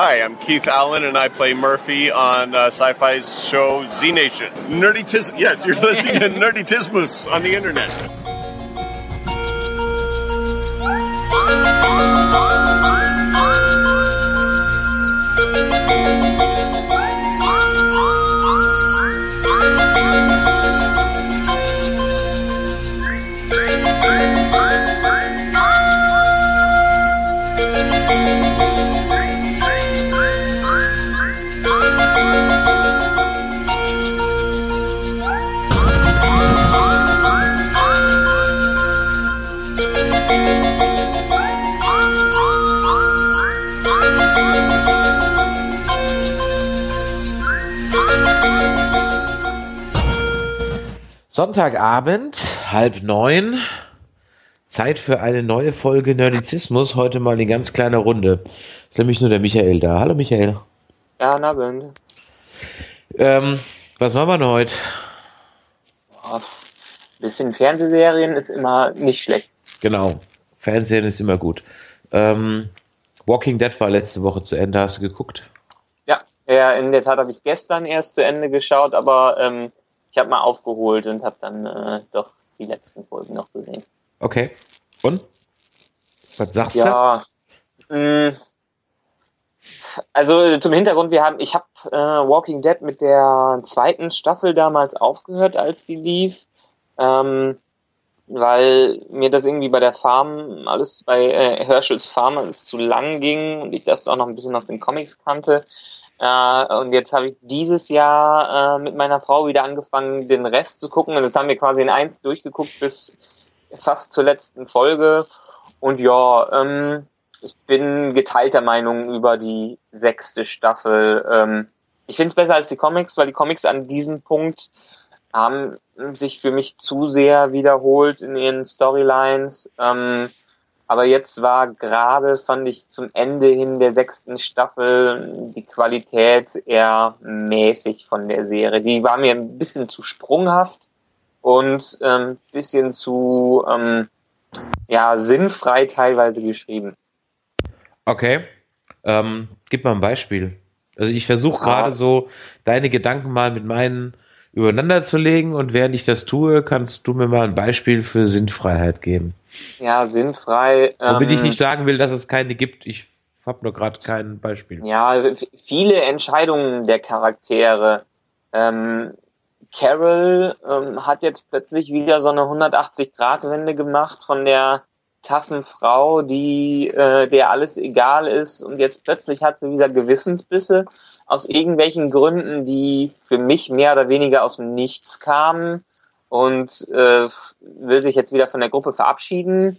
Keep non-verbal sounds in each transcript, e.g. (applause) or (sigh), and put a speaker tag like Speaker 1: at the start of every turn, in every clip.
Speaker 1: Hi, I'm Keith Allen, and I play Murphy on uh, Sci-Fi's show Z Nation. Nerdy Tis. Yes, you're (laughs) listening to Nerdy Tismus on the internet.
Speaker 2: Sonntagabend, halb neun. Zeit für eine neue Folge Nerdizismus. Heute mal eine ganz kleine Runde. Ist nämlich nur der Michael da. Hallo Michael.
Speaker 3: Ja, na Abend.
Speaker 2: Ähm, was machen wir denn heute?
Speaker 3: Ja, bisschen Fernsehserien ist immer nicht schlecht.
Speaker 2: Genau. Fernsehen ist immer gut. Ähm, Walking Dead war letzte Woche zu Ende. Hast du geguckt?
Speaker 3: Ja, ja in der Tat habe ich gestern erst zu Ende geschaut, aber ähm, ich habe mal aufgeholt und habe dann äh, doch die letzten Folgen noch gesehen.
Speaker 2: Okay. Und? Was sagst
Speaker 3: ja, du? Mh, also zum Hintergrund, wir haben, ich habe äh, Walking Dead mit der zweiten Staffel damals aufgehört, als die lief, ähm, weil mir das irgendwie bei der Farm alles bei äh, Herschels Farm alles zu lang ging und ich das auch noch ein bisschen aus den Comics kannte. Äh, und jetzt habe ich dieses Jahr äh, mit meiner Frau wieder angefangen, den Rest zu gucken. Und das haben wir quasi in eins durchgeguckt bis fast zur letzten Folge. Und ja, ähm, ich bin geteilter Meinung über die sechste Staffel. Ähm, ich finde es besser als die Comics, weil die Comics an diesem Punkt haben sich für mich zu sehr wiederholt in ihren Storylines. Ähm, aber jetzt war gerade, fand ich, zum Ende hin der sechsten Staffel die Qualität eher mäßig von der Serie. Die war mir ein bisschen zu sprunghaft und ähm, bisschen zu ähm, ja, sinnfrei teilweise geschrieben.
Speaker 2: Okay. Ähm, gib mal ein Beispiel. Also ich versuche gerade so deine Gedanken mal mit meinen übereinander zu legen und während ich das tue, kannst du mir mal ein Beispiel für Sinnfreiheit geben.
Speaker 3: Ja, sinnfrei.
Speaker 2: Womit ähm, ich nicht sagen will, dass es keine gibt. Ich habe nur gerade kein Beispiel.
Speaker 3: Ja, viele Entscheidungen der Charaktere. Ähm, Carol ähm, hat jetzt plötzlich wieder so eine 180-Grad-Wende gemacht von der taffen Frau, die äh, der alles egal ist und jetzt plötzlich hat sie wieder Gewissensbisse aus irgendwelchen Gründen, die für mich mehr oder weniger aus dem Nichts kamen und äh, will sich jetzt wieder von der Gruppe verabschieden.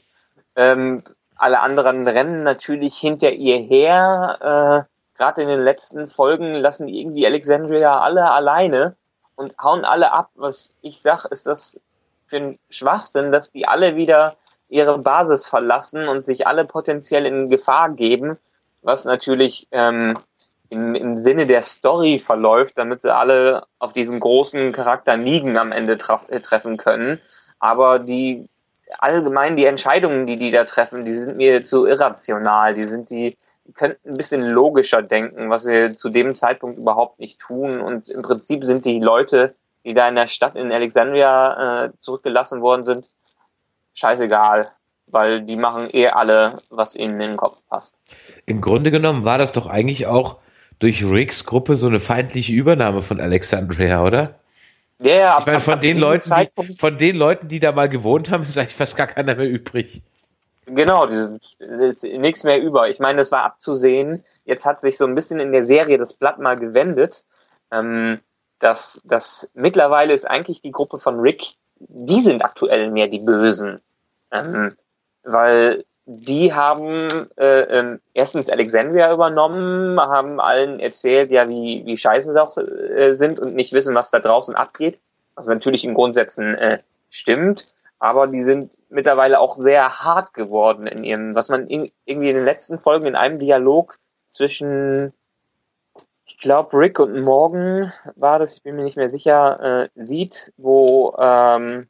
Speaker 3: Ähm, alle anderen rennen natürlich hinter ihr her. Äh, Gerade in den letzten Folgen lassen irgendwie Alexandria alle alleine und hauen alle ab. Was ich sag, ist das für ein Schwachsinn, dass die alle wieder ihre Basis verlassen und sich alle potenziell in Gefahr geben, was natürlich ähm, im, im Sinne der Story verläuft, damit sie alle auf diesen großen Charakter Nigen am Ende äh, treffen können. Aber die allgemein die Entscheidungen, die die da treffen, die sind mir zu irrational. Die sind die, die könnten ein bisschen logischer denken, was sie zu dem Zeitpunkt überhaupt nicht tun. Und im Prinzip sind die Leute, die da in der Stadt in Alexandria äh, zurückgelassen worden sind, scheißegal, weil die machen eh alle, was ihnen in den Kopf passt.
Speaker 2: Im Grunde genommen war das doch eigentlich auch durch Ricks Gruppe so eine feindliche Übernahme von Alexandria, oder?
Speaker 3: Ja, ja,
Speaker 2: ich meine, von den Leuten, die, von den Leuten, die da mal gewohnt haben, ist eigentlich fast gar keiner mehr übrig.
Speaker 3: Genau, ist nichts mehr über. Ich meine, das war abzusehen. Jetzt hat sich so ein bisschen in der Serie das Blatt mal gewendet. Ähm, dass, dass mittlerweile ist eigentlich die Gruppe von Rick, die sind aktuell mehr die Bösen. Ähm, weil die haben äh, ähm, erstens Alexandria übernommen, haben allen erzählt, ja, wie, wie scheiße sie auch äh, sind und nicht wissen, was da draußen abgeht. Was natürlich in Grundsätzen äh, stimmt, aber die sind mittlerweile auch sehr hart geworden in ihrem, was man in, irgendwie in den letzten Folgen in einem Dialog zwischen, ich glaube, Rick und Morgan war das, ich bin mir nicht mehr sicher, äh, sieht, wo ähm, äh,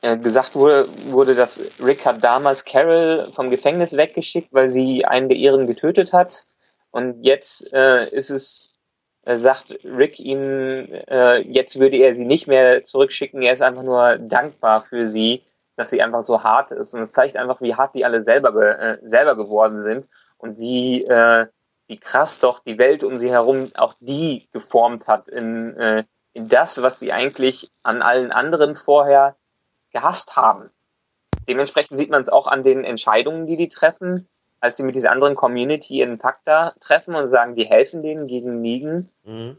Speaker 3: gesagt wurde, wurde, dass Rick hat damals Carol vom Gefängnis weggeschickt, weil sie einen der ihren getötet hat. Und jetzt äh, ist es, äh, sagt Rick ihm, äh, jetzt würde er sie nicht mehr zurückschicken, er ist einfach nur dankbar für sie, dass sie einfach so hart ist. Und es zeigt einfach, wie hart die alle selber, ge äh, selber geworden sind und wie, äh, wie krass doch die Welt um sie herum auch die geformt hat in, äh, in das, was sie eigentlich an allen anderen vorher gehasst haben. Dementsprechend sieht man es auch an den Entscheidungen, die die treffen, als sie mit dieser anderen Community in Pakta treffen und sagen, die helfen denen gegen Nigen. Mhm.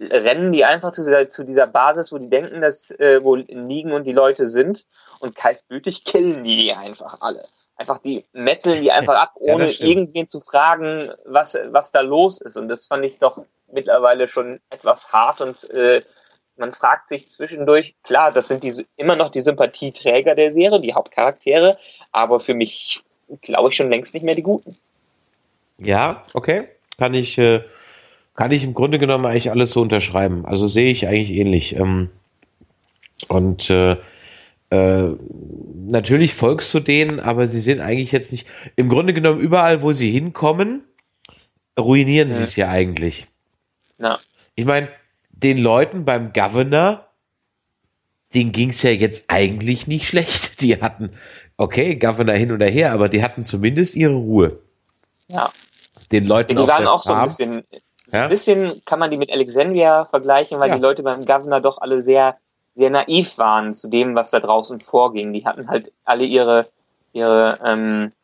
Speaker 3: Rennen die einfach zu dieser, zu dieser Basis, wo die denken, dass äh, wo Nigen und die Leute sind und kaltblütig killen die die einfach alle. Einfach die metzeln die einfach ab, (laughs) ohne ja, irgendwen zu fragen, was, was da los ist. Und das fand ich doch mittlerweile schon etwas hart und äh, man fragt sich zwischendurch, klar, das sind die, immer noch die Sympathieträger der Serie, die Hauptcharaktere, aber für mich glaube ich schon längst nicht mehr die Guten.
Speaker 2: Ja, okay. Kann ich, äh, kann ich im Grunde genommen eigentlich alles so unterschreiben. Also sehe ich eigentlich ähnlich. Ähm, und äh, äh, natürlich folgst du denen, aber sie sind eigentlich jetzt nicht. Im Grunde genommen, überall, wo sie hinkommen, ruinieren ja. sie es ja eigentlich. Ja. Ich meine, den Leuten beim Governor, denen ging es ja jetzt eigentlich nicht schlecht. (laughs) Die hatten, okay, Governor hin oder her, aber die hatten zumindest ihre Ruhe.
Speaker 3: Ja.
Speaker 2: Den Leuten
Speaker 3: Die waren auch Farm, so ein bisschen, ja? ein bisschen kann man die mit Alexandria vergleichen, weil ja. die Leute beim Governor doch alle sehr, sehr naiv waren zu dem, was da draußen vorging. Die hatten halt alle ihre, ihre, ähm, äh,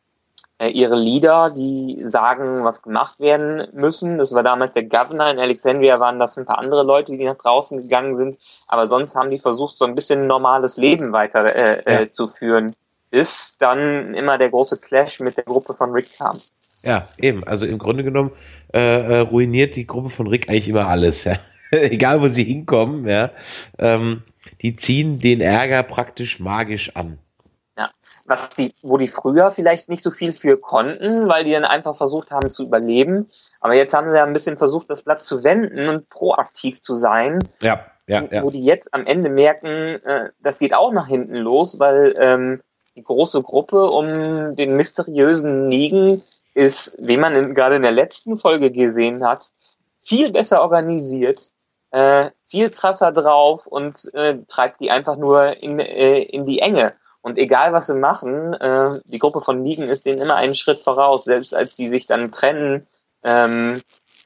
Speaker 3: ihre Leader, die sagen, was gemacht werden müssen. Das war damals der Governor. In Alexandria waren das ein paar andere Leute, die nach draußen gegangen sind. Aber sonst haben die versucht, so ein bisschen normales Leben weiter äh, äh, ja. zu führen. Bis dann immer der große Clash mit der Gruppe von Rick kam.
Speaker 2: Ja, eben. Also im Grunde genommen äh, äh ruiniert die Gruppe von Rick eigentlich immer alles. Ja. (laughs) Egal, wo sie hinkommen. Ja. Ähm, die ziehen den Ärger praktisch magisch an
Speaker 3: was die, wo die früher vielleicht nicht so viel für konnten, weil die dann einfach versucht haben zu überleben. Aber jetzt haben sie ja ein bisschen versucht, das Blatt zu wenden und proaktiv zu sein.
Speaker 2: Ja, ja,
Speaker 3: ja. Wo die jetzt am Ende merken, äh, das geht auch nach hinten los, weil ähm, die große Gruppe um den mysteriösen Nigen ist, wie man in, gerade in der letzten Folge gesehen hat, viel besser organisiert, äh, viel krasser drauf und äh, treibt die einfach nur in, äh, in die Enge. Und egal, was sie machen, äh, die Gruppe von Ligen ist denen immer einen Schritt voraus. Selbst als die sich dann trennen, ähm,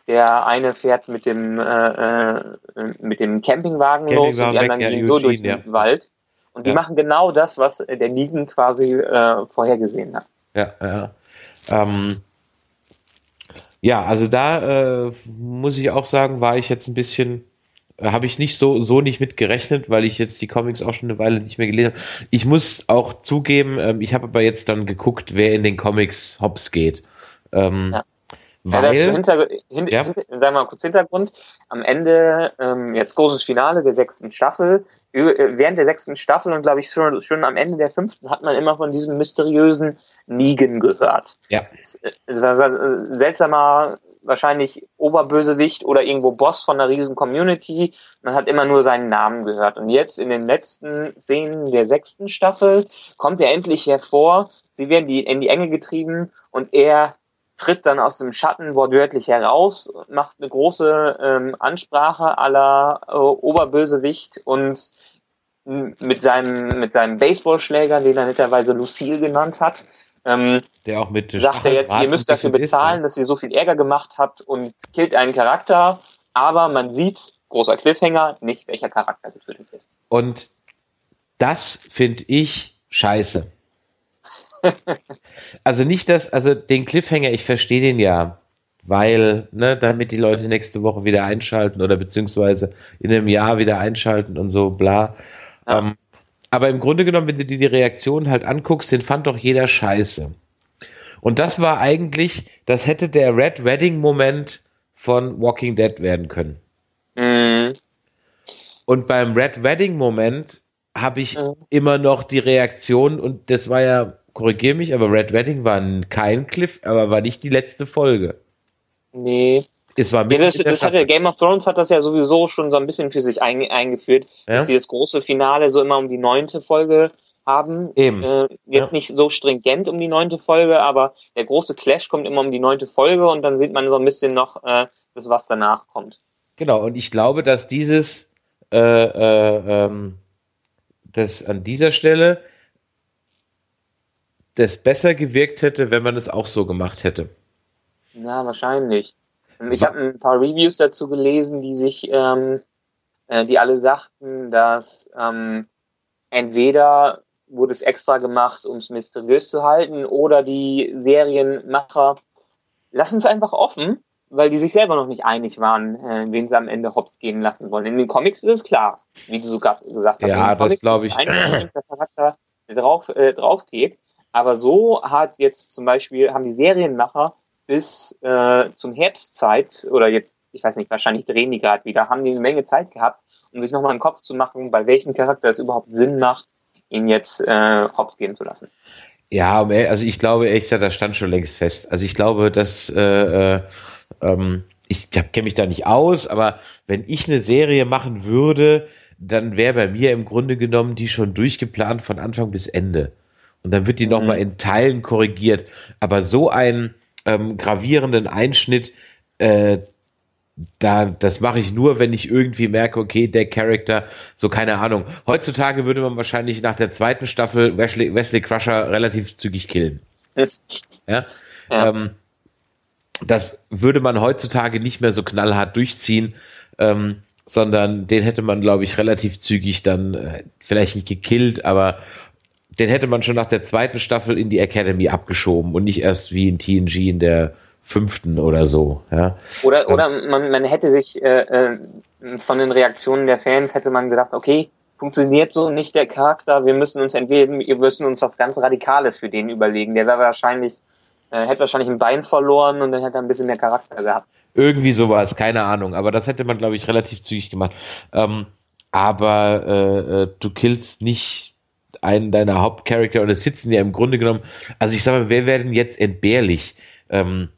Speaker 3: der eine fährt mit dem, äh, äh, mit dem Campingwagen, Campingwagen los und die anderen gehen so durch den ja. Wald. Und die ja. machen genau das, was der Ligen quasi äh, vorhergesehen hat.
Speaker 2: Ja, ja. Ähm, ja, also da äh, muss ich auch sagen, war ich jetzt ein bisschen habe ich nicht so, so nicht mit gerechnet, weil ich jetzt die Comics auch schon eine Weile nicht mehr gelesen habe. Ich muss auch zugeben, ähm, ich habe aber jetzt dann geguckt, wer in den Comics hops geht. Ähm, ja. Weil, ja,
Speaker 3: hinter, hin, ja. Hin, sagen wir mal kurz Hintergrund. Am Ende, ähm, jetzt großes Finale der sechsten Staffel. Äh, während der sechsten Staffel und glaube ich schon, schon am Ende der fünften hat man immer von diesem mysteriösen Negan gehört.
Speaker 2: Ja.
Speaker 3: Es war ein seltsamer wahrscheinlich Oberbösewicht oder irgendwo Boss von einer riesen Community. Man hat immer nur seinen Namen gehört. Und jetzt in den letzten Szenen der sechsten Staffel kommt er endlich hervor. Sie werden die, in die Enge getrieben und er tritt dann aus dem Schatten wortwörtlich heraus, macht eine große ähm, Ansprache aller äh, Oberbösewicht und mit seinem, mit seinem Baseballschläger, den er netterweise Lucille genannt hat, ähm,
Speaker 2: der auch mit
Speaker 3: sagt er jetzt, ihr müsst dafür bezahlen, ist, dass ihr so viel Ärger gemacht habt und killt einen Charakter, aber man sieht, großer Cliffhanger, nicht welcher Charakter getötet wird.
Speaker 2: Und das finde ich scheiße. (laughs) also nicht das, also den Cliffhanger, ich verstehe den ja, weil, ne, damit die Leute nächste Woche wieder einschalten oder beziehungsweise in einem Jahr wieder einschalten und so, bla. Ja. Ähm, aber im Grunde genommen, wenn du dir die Reaktion halt anguckst, den fand doch jeder scheiße. Und das war eigentlich, das hätte der Red Wedding-Moment von Walking Dead werden können. Mhm. Und beim Red Wedding-Moment habe ich mhm. immer noch die Reaktion, und das war ja, korrigier mich, aber Red Wedding war kein Cliff, aber war nicht die letzte Folge.
Speaker 3: Nee.
Speaker 2: Es war
Speaker 3: ja, das, das hat ja Game of Thrones hat das ja sowieso schon so ein bisschen für sich ein, eingeführt, ja? dass sie das große Finale so immer um die neunte Folge haben. Eben. Äh, jetzt ja. nicht so stringent um die neunte Folge, aber der große Clash kommt immer um die neunte Folge und dann sieht man so ein bisschen noch äh, das, was danach kommt.
Speaker 2: Genau, und ich glaube, dass dieses äh, äh, ähm, das an dieser Stelle das besser gewirkt hätte, wenn man es auch so gemacht hätte.
Speaker 3: Ja, wahrscheinlich. Ich habe ein paar Reviews dazu gelesen, die sich, ähm, äh, die alle sagten, dass ähm, entweder wurde es extra gemacht, um es mysteriös zu halten, oder die Serienmacher lassen es einfach offen, weil die sich selber noch nicht einig waren, äh, wen sie am Ende hops gehen lassen wollen. In den Comics ist es klar, wie du sogar gesagt hast.
Speaker 2: Ja, das glaube ich.
Speaker 3: Ein Charakter, der drauf, äh, drauf geht. Aber so hat jetzt zum Beispiel, haben die Serienmacher bis äh, zum Herbstzeit oder jetzt, ich weiß nicht, wahrscheinlich drehen die gerade wieder, haben die eine Menge Zeit gehabt, um sich nochmal einen Kopf zu machen, bei welchem Charakter es überhaupt Sinn macht, ihn jetzt äh, hops gehen zu lassen.
Speaker 2: Ja, also ich glaube echt, das stand schon längst fest. Also ich glaube, dass äh, äh, ähm, ich kenne mich da nicht aus, aber wenn ich eine Serie machen würde, dann wäre bei mir im Grunde genommen die schon durchgeplant von Anfang bis Ende. Und dann wird die mhm. nochmal in Teilen korrigiert. Aber so einen ähm, gravierenden Einschnitt, äh, da, das mache ich nur, wenn ich irgendwie merke, okay, der Charakter, so keine Ahnung. Heutzutage würde man wahrscheinlich nach der zweiten Staffel Wesley, Wesley Crusher relativ zügig killen. ja. ja. Ähm, das würde man heutzutage nicht mehr so knallhart durchziehen, ähm, sondern den hätte man, glaube ich, relativ zügig dann äh, vielleicht nicht gekillt, aber den hätte man schon nach der zweiten Staffel in die Academy abgeschoben und nicht erst wie in TNG in der fünften oder so. Ja.
Speaker 3: Oder, oder man, man hätte sich äh, äh, von den Reaktionen der Fans hätte man gedacht, okay, funktioniert so nicht der Charakter, wir müssen uns entweder, wir müssen uns was ganz Radikales für den überlegen. Der wäre wahrscheinlich, äh, hätte wahrscheinlich ein Bein verloren und dann hätte er ein bisschen mehr Charakter gehabt.
Speaker 2: Irgendwie sowas, keine Ahnung. Aber das hätte man, glaube ich, relativ zügig gemacht. Ähm, aber äh, äh, du killst nicht einen deiner Hauptcharakter und es sitzen ja im Grunde genommen, also ich sage mal, wer wäre denn jetzt entbehrlich? Ähm,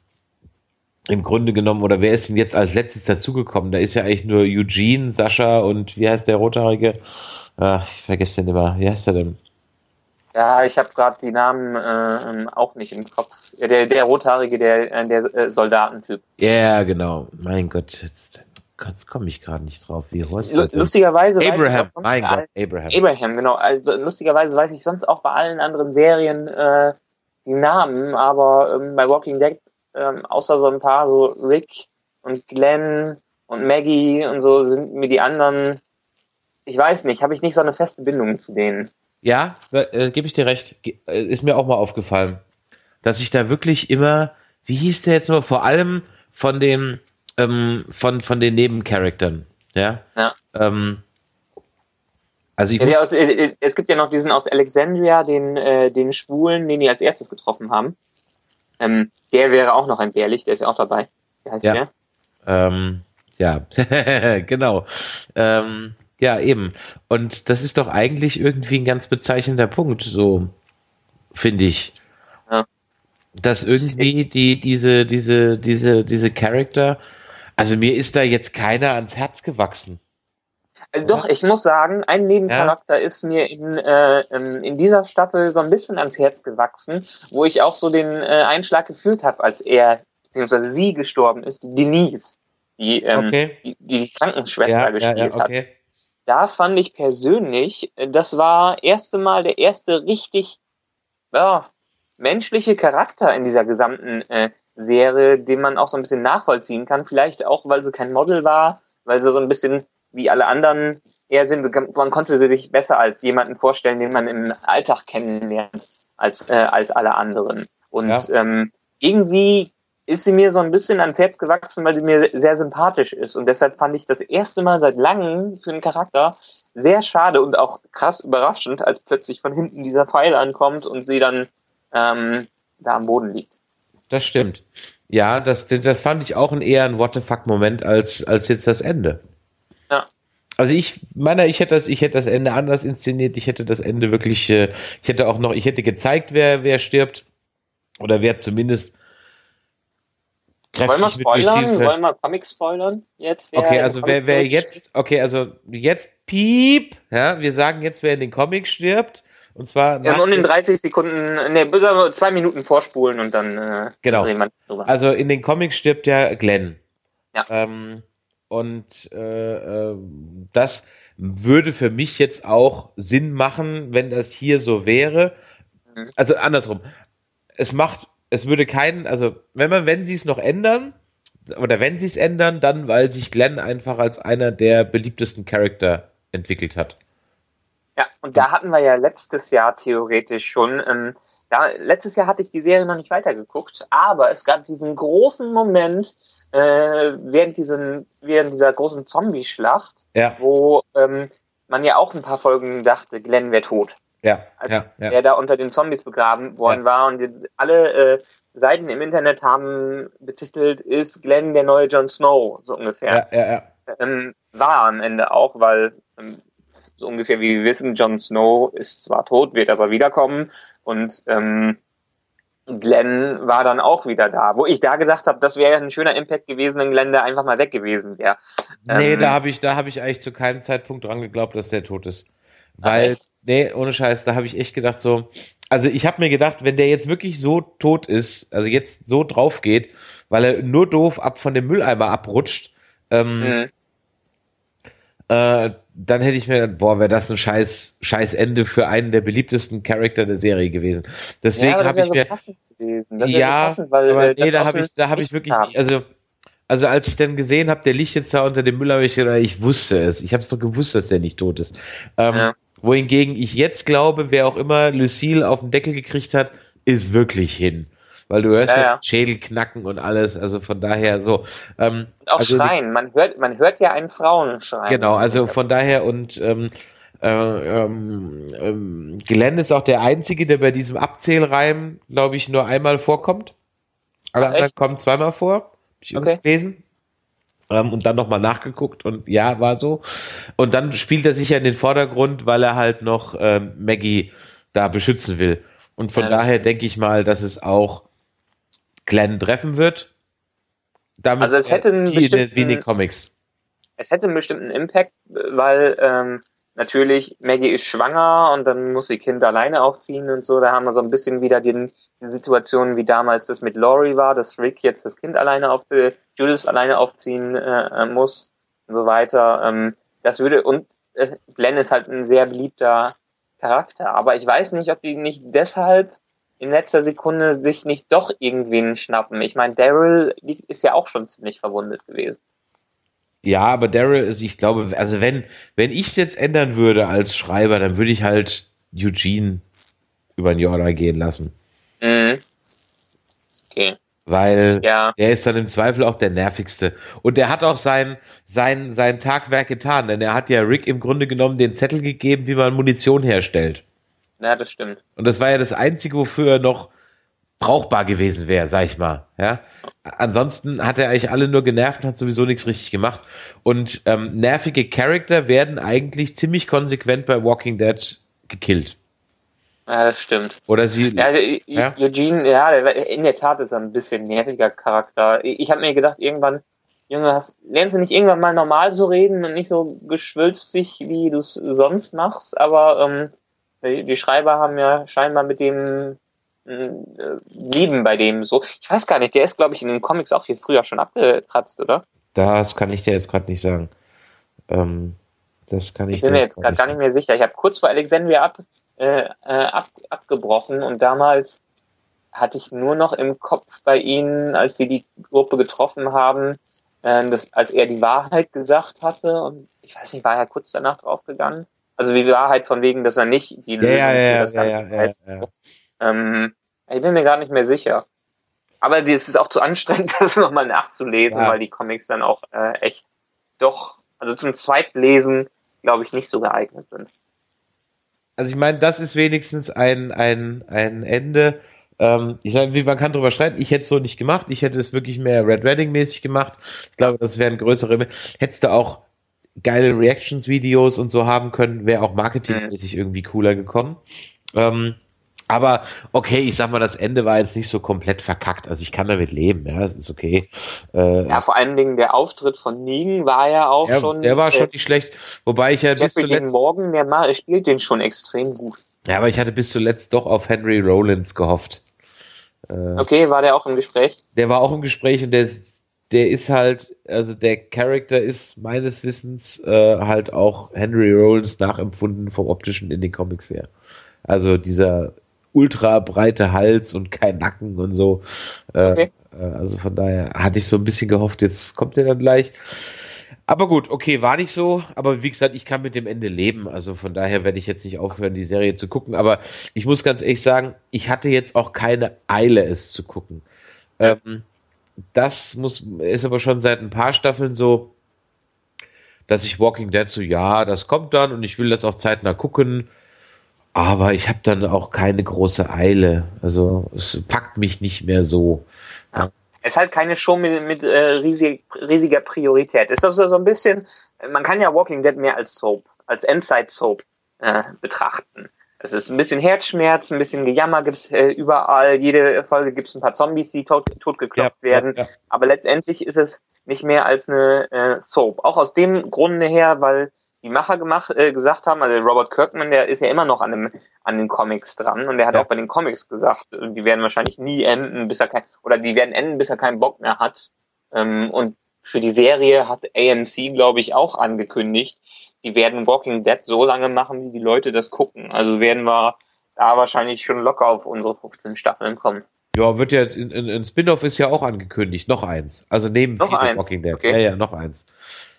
Speaker 2: im Grunde genommen, oder wer ist denn jetzt als letztes dazugekommen? Da ist ja eigentlich nur Eugene, Sascha und wie heißt der Rothaarige? Ach, ich vergesse den immer. Wie heißt der denn?
Speaker 3: Ja, ich habe gerade die Namen äh, auch nicht im Kopf. Der, der Rothaarige, der, äh, der äh, Soldatentyp.
Speaker 2: Ja, yeah, genau. Mein Gott, jetzt Jetzt komme ich gerade nicht drauf. Wie
Speaker 3: das? Lustigerweise
Speaker 2: Abraham, mein Gott, Abraham.
Speaker 3: Abraham, genau. Also lustigerweise weiß ich sonst auch bei allen anderen Serien äh, die Namen, aber ähm, bei Walking Dead, ähm, außer so ein paar, so Rick und Glenn und Maggie und so, sind mir die anderen, ich weiß nicht, habe ich nicht so eine feste Bindung zu denen.
Speaker 2: Ja, äh, gebe ich dir recht. Äh, ist mir auch mal aufgefallen, dass ich da wirklich immer, wie hieß der jetzt nur, vor allem von den ähm, von, von den Nebencharaktern. Ja.
Speaker 3: ja.
Speaker 2: Ähm, also ich
Speaker 3: ja, aus, äh, äh, es gibt ja noch diesen aus Alexandria, den, äh, den Schwulen, den die als erstes getroffen haben. Ähm, der wäre auch noch entbehrlich, der ist ja auch dabei. Wie heißt
Speaker 2: ja.
Speaker 3: der?
Speaker 2: Ähm, ja, (laughs) genau. Ähm, ja, eben. Und das ist doch eigentlich irgendwie ein ganz bezeichnender Punkt, so finde ich Ja. dass irgendwie die diese diese diese diese Charakter also mir ist da jetzt keiner ans Herz gewachsen.
Speaker 3: Äh, doch, ich muss sagen, ein Nebencharakter ja. ist mir in, äh, ähm, in dieser Staffel so ein bisschen ans Herz gewachsen, wo ich auch so den äh, Einschlag gefühlt habe, als er bzw. sie gestorben ist, die Denise, die ähm, okay. die, die Krankenschwester ja, gespielt ja, okay. hat. Da fand ich persönlich, äh, das war erste Mal der erste richtig ja, menschliche Charakter in dieser gesamten äh, Serie, den man auch so ein bisschen nachvollziehen kann. Vielleicht auch, weil sie kein Model war, weil sie so ein bisschen wie alle anderen eher sind. Man konnte sie sich besser als jemanden vorstellen, den man im Alltag kennenlernt, als, äh, als alle anderen. Und ja. ähm, irgendwie ist sie mir so ein bisschen ans Herz gewachsen, weil sie mir sehr sympathisch ist. Und deshalb fand ich das erste Mal seit langem für einen Charakter sehr schade und auch krass überraschend, als plötzlich von hinten dieser Pfeil ankommt und sie dann ähm, da am Boden liegt
Speaker 2: das stimmt. Ja, das, das fand ich auch ein eher ein What the fuck Moment als, als jetzt das Ende.
Speaker 3: Ja.
Speaker 2: Also ich meine, ich hätte das, ich hätte das Ende anders inszeniert. Ich hätte das Ende wirklich, äh, ich hätte auch noch, ich hätte gezeigt, wer, wer stirbt oder wer zumindest
Speaker 3: wollen wir spoilern? Wollen wir Comics spoilern? Jetzt,
Speaker 2: okay, also wer, wer jetzt, okay, also jetzt piep, ja, wir sagen jetzt, wer in den Comics stirbt Und zwar.
Speaker 3: Ja, und in 30 Sekunden, ne, zwei Minuten vorspulen und dann
Speaker 2: äh, genau. wir drüber. Also in den Comics stirbt ja Glenn.
Speaker 3: Ja.
Speaker 2: Ähm, und äh, äh, das würde für mich jetzt auch Sinn machen, wenn das hier so wäre. Mhm. Also andersrum. Es macht, es würde keinen, also wenn man, wenn sie es noch ändern, oder wenn sie es ändern, dann weil sich Glenn einfach als einer der beliebtesten Charakter entwickelt hat.
Speaker 3: Ja, und da hatten wir ja letztes Jahr theoretisch schon, ähm, da, letztes Jahr hatte ich die Serie noch nicht weitergeguckt, aber es gab diesen großen Moment, äh, während, diesen, während dieser großen Zombie-Schlacht,
Speaker 2: ja.
Speaker 3: wo ähm, man ja auch ein paar Folgen dachte, Glenn wäre tot.
Speaker 2: Ja,
Speaker 3: als
Speaker 2: ja, ja.
Speaker 3: er da unter den Zombies begraben worden war und alle äh, Seiten im Internet haben betitelt, ist Glenn der neue Jon Snow, so ungefähr.
Speaker 2: Ja, ja, ja.
Speaker 3: Ähm, war am Ende auch, weil ähm, so ungefähr wie wir wissen, Jon Snow ist zwar tot, wird aber wiederkommen und ähm, Glenn war dann auch wieder da, wo ich da gedacht habe, das wäre ein schöner Impact gewesen, wenn Glenn da einfach mal weg gewesen wäre.
Speaker 2: Nee, ähm, da habe ich, da habe ich eigentlich zu keinem Zeitpunkt dran geglaubt, dass der tot ist. Weil, nee, ohne Scheiß, da habe ich echt gedacht so, also ich habe mir gedacht, wenn der jetzt wirklich so tot ist, also jetzt so drauf geht, weil er nur doof ab von dem Mülleimer abrutscht, ähm, mhm. Äh, dann hätte ich mir gedacht, boah, wäre das ein scheiß, scheiß Ende für einen der beliebtesten Charakter der Serie gewesen. Deswegen ja, habe ich so mir, ja, passend, weil, aber nee, da habe ich, da habe ich wirklich, nicht, also, also als ich dann gesehen habe, der liegt jetzt da unter dem Müll, ich, ich wusste es, ich habe es doch gewusst, dass der nicht tot ist. Ähm, ja. Wohingegen ich jetzt glaube, wer auch immer Lucille auf den Deckel gekriegt hat, ist wirklich hin weil du hörst ja, ja. Schädel knacken und alles, also von daher so. Ähm,
Speaker 3: und auch
Speaker 2: also
Speaker 3: schreien, man hört, man hört ja einen Frauen schreien.
Speaker 2: Genau, also von daher und ähm, äh, ähm, ähm, Glenn ist auch der Einzige, der bei diesem Abzählreim, glaube ich, nur einmal vorkommt. Alle anderen kommen zweimal vor. Ich okay. gelesen. Ähm, und dann nochmal nachgeguckt und ja, war so. Und dann spielt er sich ja in den Vordergrund, weil er halt noch ähm, Maggie da beschützen will. Und von ja, daher denke ich mal, dass es auch Glenn treffen wird.
Speaker 3: Damit also es hätte einen
Speaker 2: in, wie in den Comics.
Speaker 3: Es hätte einen bestimmten Impact, weil ähm, natürlich Maggie ist schwanger und dann muss sie Kind alleine aufziehen und so. Da haben wir so ein bisschen wieder den, die Situation, wie damals das mit Laurie war, dass Rick jetzt das Kind alleine auf die, Judith alleine aufziehen äh, muss und so weiter. Ähm, das würde und äh, Glenn ist halt ein sehr beliebter Charakter, aber ich weiß nicht, ob die nicht deshalb in letzter Sekunde sich nicht doch irgendwen schnappen. Ich meine, Daryl ist ja auch schon ziemlich verwundet gewesen.
Speaker 2: Ja, aber Daryl ist, ich glaube, also wenn, wenn ich es jetzt ändern würde als Schreiber, dann würde ich halt Eugene über den Jordan gehen lassen.
Speaker 3: Mhm. Okay.
Speaker 2: Weil ja. der ist dann im Zweifel auch der nervigste. Und der hat auch sein, sein, sein Tagwerk getan, denn er hat ja Rick im Grunde genommen den Zettel gegeben, wie man Munition herstellt.
Speaker 3: Ja, das stimmt.
Speaker 2: Und das war ja das Einzige, wofür er noch brauchbar gewesen wäre, sag ich mal. Ja. Ansonsten hat er eigentlich alle nur genervt und hat sowieso nichts richtig gemacht. Und ähm, nervige Charakter werden eigentlich ziemlich konsequent bei Walking Dead gekillt.
Speaker 3: Ja, das stimmt.
Speaker 2: Oder sie.
Speaker 3: Ja, ja? Eugene, ja, in der Tat ist er ein bisschen nerviger Charakter. Ich habe mir gedacht, irgendwann, Junge, hast, lernst du nicht irgendwann mal normal so reden und nicht so geschwülstig, wie du es sonst machst, aber ähm, die, die Schreiber haben ja scheinbar mit dem äh, Lieben bei dem so. Ich weiß gar nicht, der ist, glaube ich, in den Comics auch viel früher schon abgekratzt, oder?
Speaker 2: Das kann ich dir jetzt gerade nicht sagen. Ähm, das kann ich,
Speaker 3: ich bin mir jetzt gerade gar nicht mehr sicher. Ich habe kurz vor Alexandria ab, äh, äh, ab, abgebrochen und damals hatte ich nur noch im Kopf bei ihnen, als sie die Gruppe getroffen haben, äh, dass, als er die Wahrheit gesagt hatte und ich weiß nicht, war er kurz danach draufgegangen? Also die Wahrheit von wegen, dass er nicht die
Speaker 2: Lösung ja, ja, für das Ganze ja, heißt.
Speaker 3: Ähm, ich bin mir gar nicht mehr sicher. Aber es ist auch zu anstrengend, (laughs) das nochmal nachzulesen, weil die Comics dann auch äh, echt doch, also zum Zweitlesen, glaube ich, nicht so geeignet sind.
Speaker 2: Also ich meine, das ist wenigstens ein, ein, ein Ende. Ähm, ich meine, man kann drüber streiten. Ich hätte es so nicht gemacht. Ich hätte es wirklich mehr Red Redding mäßig gemacht. Ich glaube, das wären größere. Hättest du auch geile Reactions-Videos und so haben können, wäre auch marketingmäßig mhm. irgendwie cooler gekommen. Ähm, aber okay, ich sag mal, das Ende war jetzt nicht so komplett verkackt. Also ich kann damit leben, ja, das ist okay.
Speaker 3: Äh, ja, vor allen Dingen der Auftritt von Negan war ja auch
Speaker 2: ja,
Speaker 3: schon.
Speaker 2: Der war schon äh, nicht schlecht, wobei ich ja
Speaker 3: Jeffrey
Speaker 2: bis zuletzt.
Speaker 3: Morgan, der spielt den schon extrem gut.
Speaker 2: Ja, aber ich hatte bis zuletzt doch auf Henry Rollins gehofft.
Speaker 3: Äh, okay, war der auch im Gespräch?
Speaker 2: Der war auch im Gespräch und der, der ist halt, also der Charakter ist meines Wissens äh, halt auch Henry Rollins nachempfunden vom optischen in den Comics her. Also dieser ultra breite Hals und kein Nacken und so. Äh, okay. Äh, also von daher hatte ich so ein bisschen gehofft, jetzt kommt er dann gleich. Aber gut, okay, war nicht so. Aber wie gesagt, ich kann mit dem Ende leben. Also von daher werde ich jetzt nicht aufhören, die Serie zu gucken. Aber ich muss ganz ehrlich sagen, ich hatte jetzt auch keine Eile, es zu gucken. Ähm, das muss, ist aber schon seit ein paar Staffeln so, dass ich Walking Dead so, ja, das kommt dann und ich will das auch zeitnah gucken. Aber ich habe dann auch keine große Eile. Also es packt mich nicht mehr so.
Speaker 3: Ja. Es ist halt keine Show mit, mit äh, riesig, riesiger Priorität. Ist das so ein bisschen, man kann ja Walking Dead mehr als Soap, als Endside-Soap äh, betrachten. Es ist ein bisschen Herzschmerz, ein bisschen Gejammer gibt's äh, überall. Jede Folge gibt's ein paar Zombies, die tot, totgekloppt ja, werden. Ja, ja. Aber letztendlich ist es nicht mehr als eine äh, Soap. Auch aus dem Grunde her, weil die Macher gemacht, äh, gesagt haben, also Robert Kirkman, der ist ja immer noch an, dem, an den Comics dran und der hat auch bei den Comics gesagt, die werden wahrscheinlich nie enden, bis er kein, oder die werden enden, bis er keinen Bock mehr hat. Ähm, und für die Serie hat AMC, glaube ich, auch angekündigt, die werden Walking Dead so lange machen, wie die Leute das gucken. Also werden wir da wahrscheinlich schon locker auf unsere 15 Staffeln kommen.
Speaker 2: Ja, wird jetzt in, in, in Spin-off ist ja auch angekündigt, noch eins. Also neben
Speaker 3: noch eins.
Speaker 2: Walking Dead. Okay. Ja, ja, noch eins.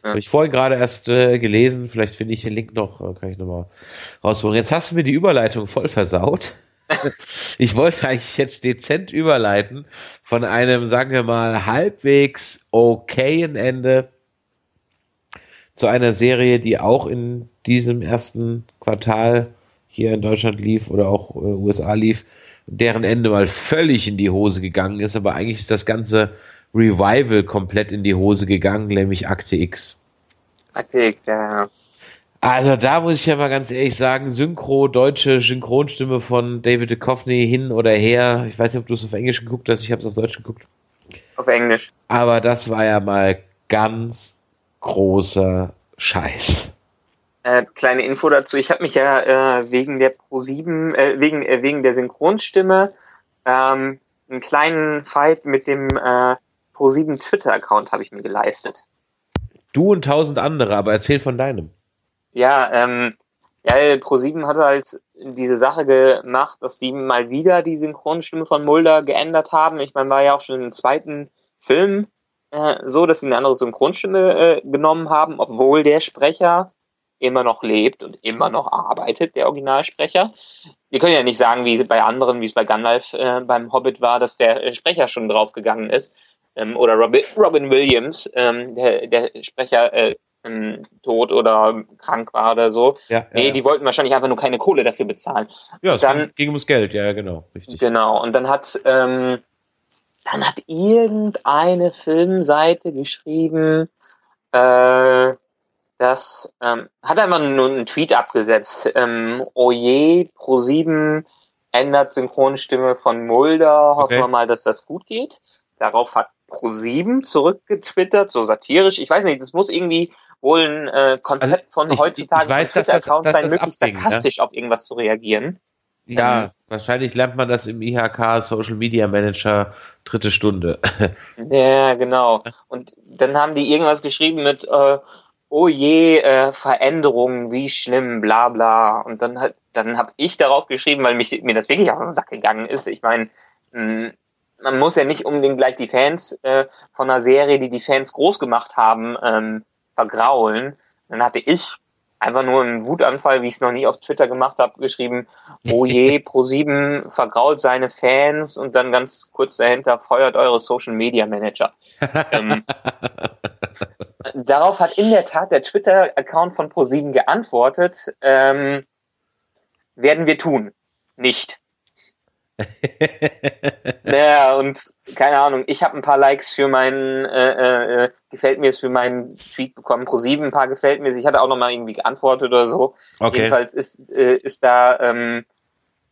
Speaker 2: Ja. Habe ich vorhin gerade erst äh, gelesen, vielleicht finde ich den Link noch, äh, kann ich nochmal rausholen. Jetzt hast du mir die Überleitung voll versaut. (laughs) ich wollte eigentlich jetzt dezent überleiten von einem, sagen wir mal, halbwegs okayen Ende zu einer Serie, die auch in diesem ersten Quartal hier in Deutschland lief oder auch äh, USA lief, deren Ende mal völlig in die Hose gegangen ist, aber eigentlich ist das ganze Revival komplett in die Hose gegangen, nämlich Akte X.
Speaker 3: Akte X, ja.
Speaker 2: Also da muss ich ja mal ganz ehrlich sagen, Synchro, deutsche Synchronstimme von David Duchovny hin oder her. Ich weiß nicht, ob du es auf Englisch geguckt hast, ich habe es auf Deutsch geguckt.
Speaker 3: Auf Englisch.
Speaker 2: Aber das war ja mal ganz großer Scheiß.
Speaker 3: Äh, kleine Info dazu, ich habe mich ja äh, wegen der Pro7, äh, wegen, äh, wegen der Synchronstimme ähm, einen kleinen Fight mit dem äh, Pro7 Twitter-Account habe ich mir geleistet.
Speaker 2: Du und tausend andere, aber erzähl von deinem.
Speaker 3: Ja, ähm, ja, Pro7 hatte halt diese Sache gemacht, dass die mal wieder die Synchronstimme von Mulder geändert haben. Ich meine, war ja auch schon im zweiten Film äh, so, dass sie eine andere Synchronstimme äh, genommen haben, obwohl der Sprecher immer noch lebt und immer noch arbeitet, der Originalsprecher. Wir können ja nicht sagen, wie bei anderen, wie es bei Gandalf äh, beim Hobbit war, dass der Sprecher schon draufgegangen ist ähm, oder Robin, Robin Williams, ähm, der, der Sprecher äh, ähm, tot oder krank war oder so. Ja, nee, ja. die wollten wahrscheinlich einfach nur keine Kohle dafür bezahlen.
Speaker 2: Ja, es dann, ging ums Geld, ja, genau,
Speaker 3: richtig. Genau, und dann hat, ähm, dann hat irgendeine Filmseite geschrieben, äh, das ähm, hat einfach nur einen Tweet abgesetzt. Ähm, Oje, Pro7 ändert Synchronstimme von Mulder. Hoffen okay. wir mal, dass das gut geht. Darauf hat Pro7 zurückgetwittert, so satirisch. Ich weiß nicht, das muss irgendwie wohl ein äh, Konzept also, von ich, heutzutage
Speaker 2: ich weiß, dass das, dass
Speaker 3: sein, möglichst abwinkt, sarkastisch ne? auf irgendwas zu reagieren.
Speaker 2: Ja, ähm, wahrscheinlich lernt man das im IHK Social Media Manager dritte Stunde. (laughs)
Speaker 3: ja, genau. Und dann haben die irgendwas geschrieben mit äh, oh je, äh, Veränderungen, wie schlimm, bla bla. Und dann hat, dann habe ich darauf geschrieben, weil mich, mir das wirklich auf den Sack gegangen ist. Ich meine, hm, man muss ja nicht unbedingt gleich die Fans äh, von einer Serie, die die Fans groß gemacht haben, ähm, vergraulen. Dann hatte ich einfach nur einen Wutanfall, wie ich es noch nie auf Twitter gemacht habe, geschrieben, oh je, (laughs) Pro7 vergrault seine Fans und dann ganz kurz dahinter feuert eure Social Media Manager. ähm, darauf hat in der Tat der Twitter-Account von Pro7 geantwortet, ähm, werden wir tun. Nicht. (laughs) naja, und keine Ahnung, ich habe ein paar Likes für meinen, äh, äh, gefällt mir es für meinen Tweet bekommen, pro sieben ein paar gefällt mir es. Ich hatte auch nochmal irgendwie geantwortet oder so. Okay. Jedenfalls ist, äh, ist da ähm,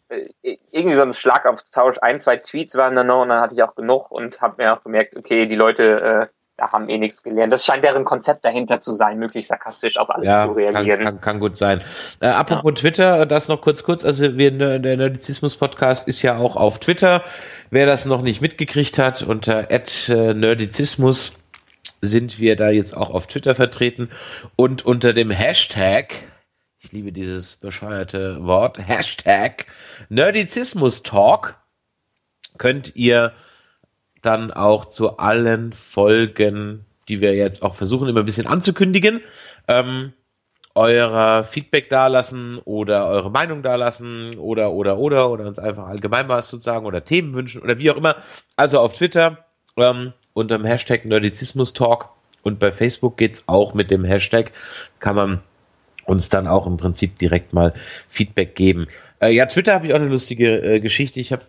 Speaker 3: äh, irgendwie so ein Schlagabtausch, ein, zwei Tweets waren da noch und dann hatte ich auch genug und habe mir auch gemerkt, okay, die Leute, da haben eh nichts gelernt. Das scheint deren Konzept dahinter zu sein, möglichst sarkastisch auf alles
Speaker 2: ja,
Speaker 3: zu reagieren.
Speaker 2: Kann, kann, kann gut sein. Äh, apropos ja. Twitter, das noch kurz kurz. Also wir, der Nerdizismus-Podcast ist ja auch auf Twitter. Wer das noch nicht mitgekriegt hat, unter @nerdizismus sind wir da jetzt auch auf Twitter vertreten und unter dem Hashtag ich liebe dieses bescheuerte Wort, (laughs) Hashtag Nerdizismus Talk, könnt ihr dann auch zu allen Folgen, die wir jetzt auch versuchen, immer ein bisschen anzukündigen, ähm, eurer Feedback dalassen oder eure Meinung dalassen oder, oder, oder, oder uns einfach allgemein was zu sagen oder Themen wünschen oder wie auch immer. Also auf Twitter ähm, unter dem Hashtag Nerdizismus Talk und bei Facebook geht's auch mit dem Hashtag, kann man uns dann auch im Prinzip direkt mal Feedback geben. Äh, ja, Twitter habe ich auch eine lustige äh, Geschichte. Ich habe,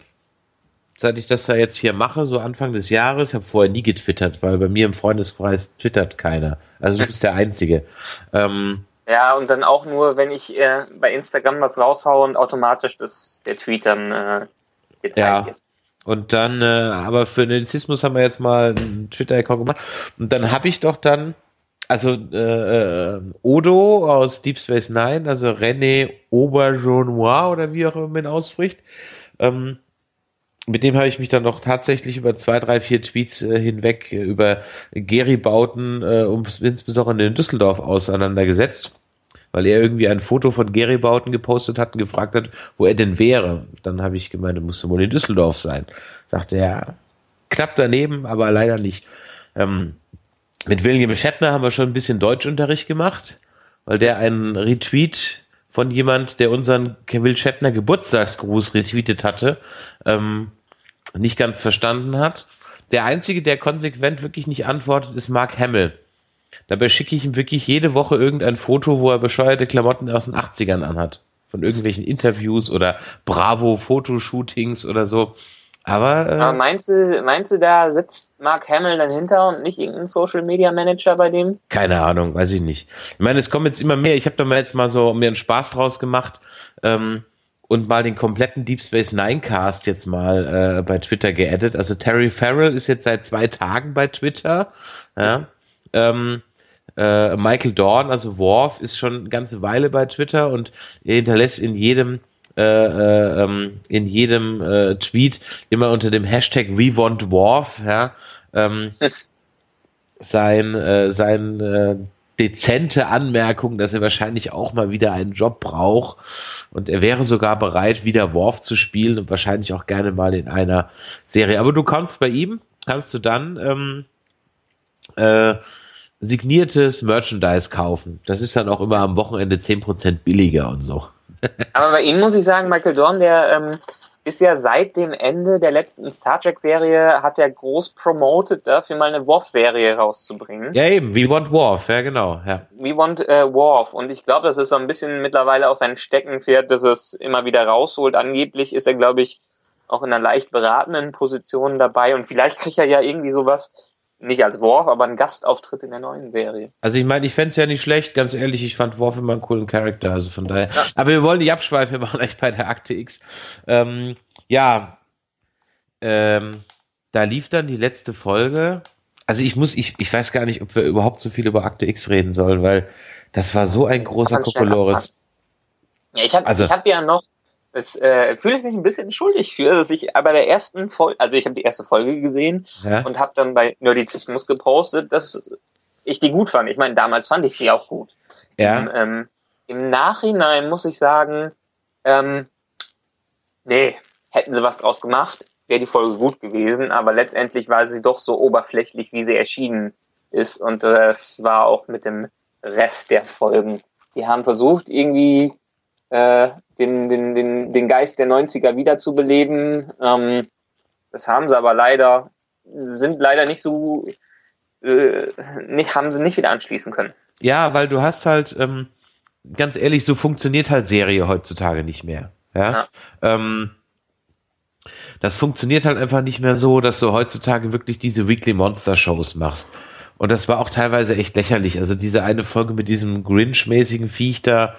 Speaker 2: seit ich das da jetzt hier mache, so Anfang des Jahres, habe vorher nie getwittert, weil bei mir im Freundeskreis twittert keiner. Also du bist der Einzige. Ähm,
Speaker 3: ja, und dann auch nur, wenn ich äh, bei Instagram was raushaue und automatisch das, der Tweet dann äh,
Speaker 2: gezeigt ja. wird. Und dann, äh, aber für den Narzissmus haben wir jetzt mal einen Twitter-Account gemacht. Und dann habe ich doch dann also äh, äh, Odo aus Deep Space Nine, also René Auberjonois oder wie auch immer man ausspricht, ähm, mit dem habe ich mich dann noch tatsächlich über zwei, drei, vier Tweets äh, hinweg äh, über Gary-Bauten, äh, um, insbesondere in Düsseldorf, auseinandergesetzt, weil er irgendwie ein Foto von Gary-Bauten gepostet hat und gefragt hat, wo er denn wäre. Dann habe ich gemeint, er musste wohl in Düsseldorf sein. Sagte er, knapp daneben, aber leider nicht. Ähm, mit William Shatner haben wir schon ein bisschen Deutschunterricht gemacht, weil der einen Retweet von jemand, der unseren Will Shatner Geburtstagsgruß retweetet hatte, ähm, nicht ganz verstanden hat. Der einzige, der konsequent wirklich nicht antwortet, ist Mark Hamill. Dabei schicke ich ihm wirklich jede Woche irgendein Foto, wo er bescheuerte Klamotten aus den 80ern anhat. Von irgendwelchen Interviews oder Bravo-Fotoshootings oder so. Aber, äh,
Speaker 3: Aber meinst du, meinst du, da sitzt Mark Hamill dann hinter und nicht irgendein Social Media Manager bei dem?
Speaker 2: Keine Ahnung, weiß ich nicht. Ich meine, es kommen jetzt immer mehr. Ich habe da mal jetzt mal so mir einen Spaß draus gemacht ähm, und mal den kompletten Deep Space Nine Cast jetzt mal äh, bei Twitter geaddet. Also Terry Farrell ist jetzt seit zwei Tagen bei Twitter. Ja. Ähm, äh, Michael Dorn, also Worf, ist schon eine ganze Weile bei Twitter und er hinterlässt in jedem äh, äh, ähm, in jedem äh, Tweet immer unter dem Hashtag We Want Worf, ja, ähm, (laughs) sein, äh, sein äh, dezente Anmerkung, dass er wahrscheinlich auch mal wieder einen Job braucht und er wäre sogar bereit, wieder Worf zu spielen und wahrscheinlich auch gerne mal in einer Serie. Aber du kannst bei ihm, kannst du dann ähm, äh, signiertes Merchandise kaufen. Das ist dann auch immer am Wochenende zehn Prozent billiger und so.
Speaker 3: Aber bei Ihnen muss ich sagen, Michael Dorn, der ähm, ist ja seit dem Ende der letzten Star Trek-Serie, hat er groß promoted, dafür mal eine Worf-Serie rauszubringen.
Speaker 2: Ja, eben, We Want Worf, ja, genau. Ja.
Speaker 3: We Want äh, Worf. Und ich glaube, das ist so ein bisschen mittlerweile auch sein Steckenpferd, dass es immer wieder rausholt. Angeblich ist er, glaube ich, auch in einer leicht beratenden Position dabei und vielleicht kriegt er ja irgendwie sowas nicht als Worf, aber ein Gastauftritt in der neuen Serie.
Speaker 2: Also ich meine, ich fände es ja nicht schlecht, ganz ehrlich, ich fand Worf immer einen coolen Charakter, also von daher. Ja. Aber wir wollen die Abschweife (laughs) machen echt bei der Akte X. Ähm, ja, ähm, da lief dann die letzte Folge. Also ich muss, ich, ich weiß gar nicht, ob wir überhaupt so viel über Akte X reden sollen, weil das war so ein großer Kokolores.
Speaker 3: Ja, ich habe also, ich hab ja noch das äh, fühle ich mich ein bisschen schuldig für, dass ich bei der ersten Folge, also ich habe die erste Folge gesehen ja. und habe dann bei Nerdizismus gepostet, dass ich die gut fand. Ich meine, damals fand ich sie auch gut. Ja. Im, ähm, im Nachhinein muss ich sagen, ähm, nee, hätten sie was draus gemacht, wäre die Folge gut gewesen, aber letztendlich war sie doch so oberflächlich, wie sie erschienen ist und das war auch mit dem Rest der Folgen. Die haben versucht, irgendwie äh, den, den, den, den Geist der 90er wiederzubeleben. Ähm, das haben sie aber leider, sind leider nicht so, äh, nicht, haben sie nicht wieder anschließen können.
Speaker 2: Ja, weil du hast halt, ähm, ganz ehrlich, so funktioniert halt Serie heutzutage nicht mehr. Ja. ja. Ähm, das funktioniert halt einfach nicht mehr so, dass du heutzutage wirklich diese Weekly Monster Shows machst. Und das war auch teilweise echt lächerlich. Also diese eine Folge mit diesem Grinch-mäßigen Viech da,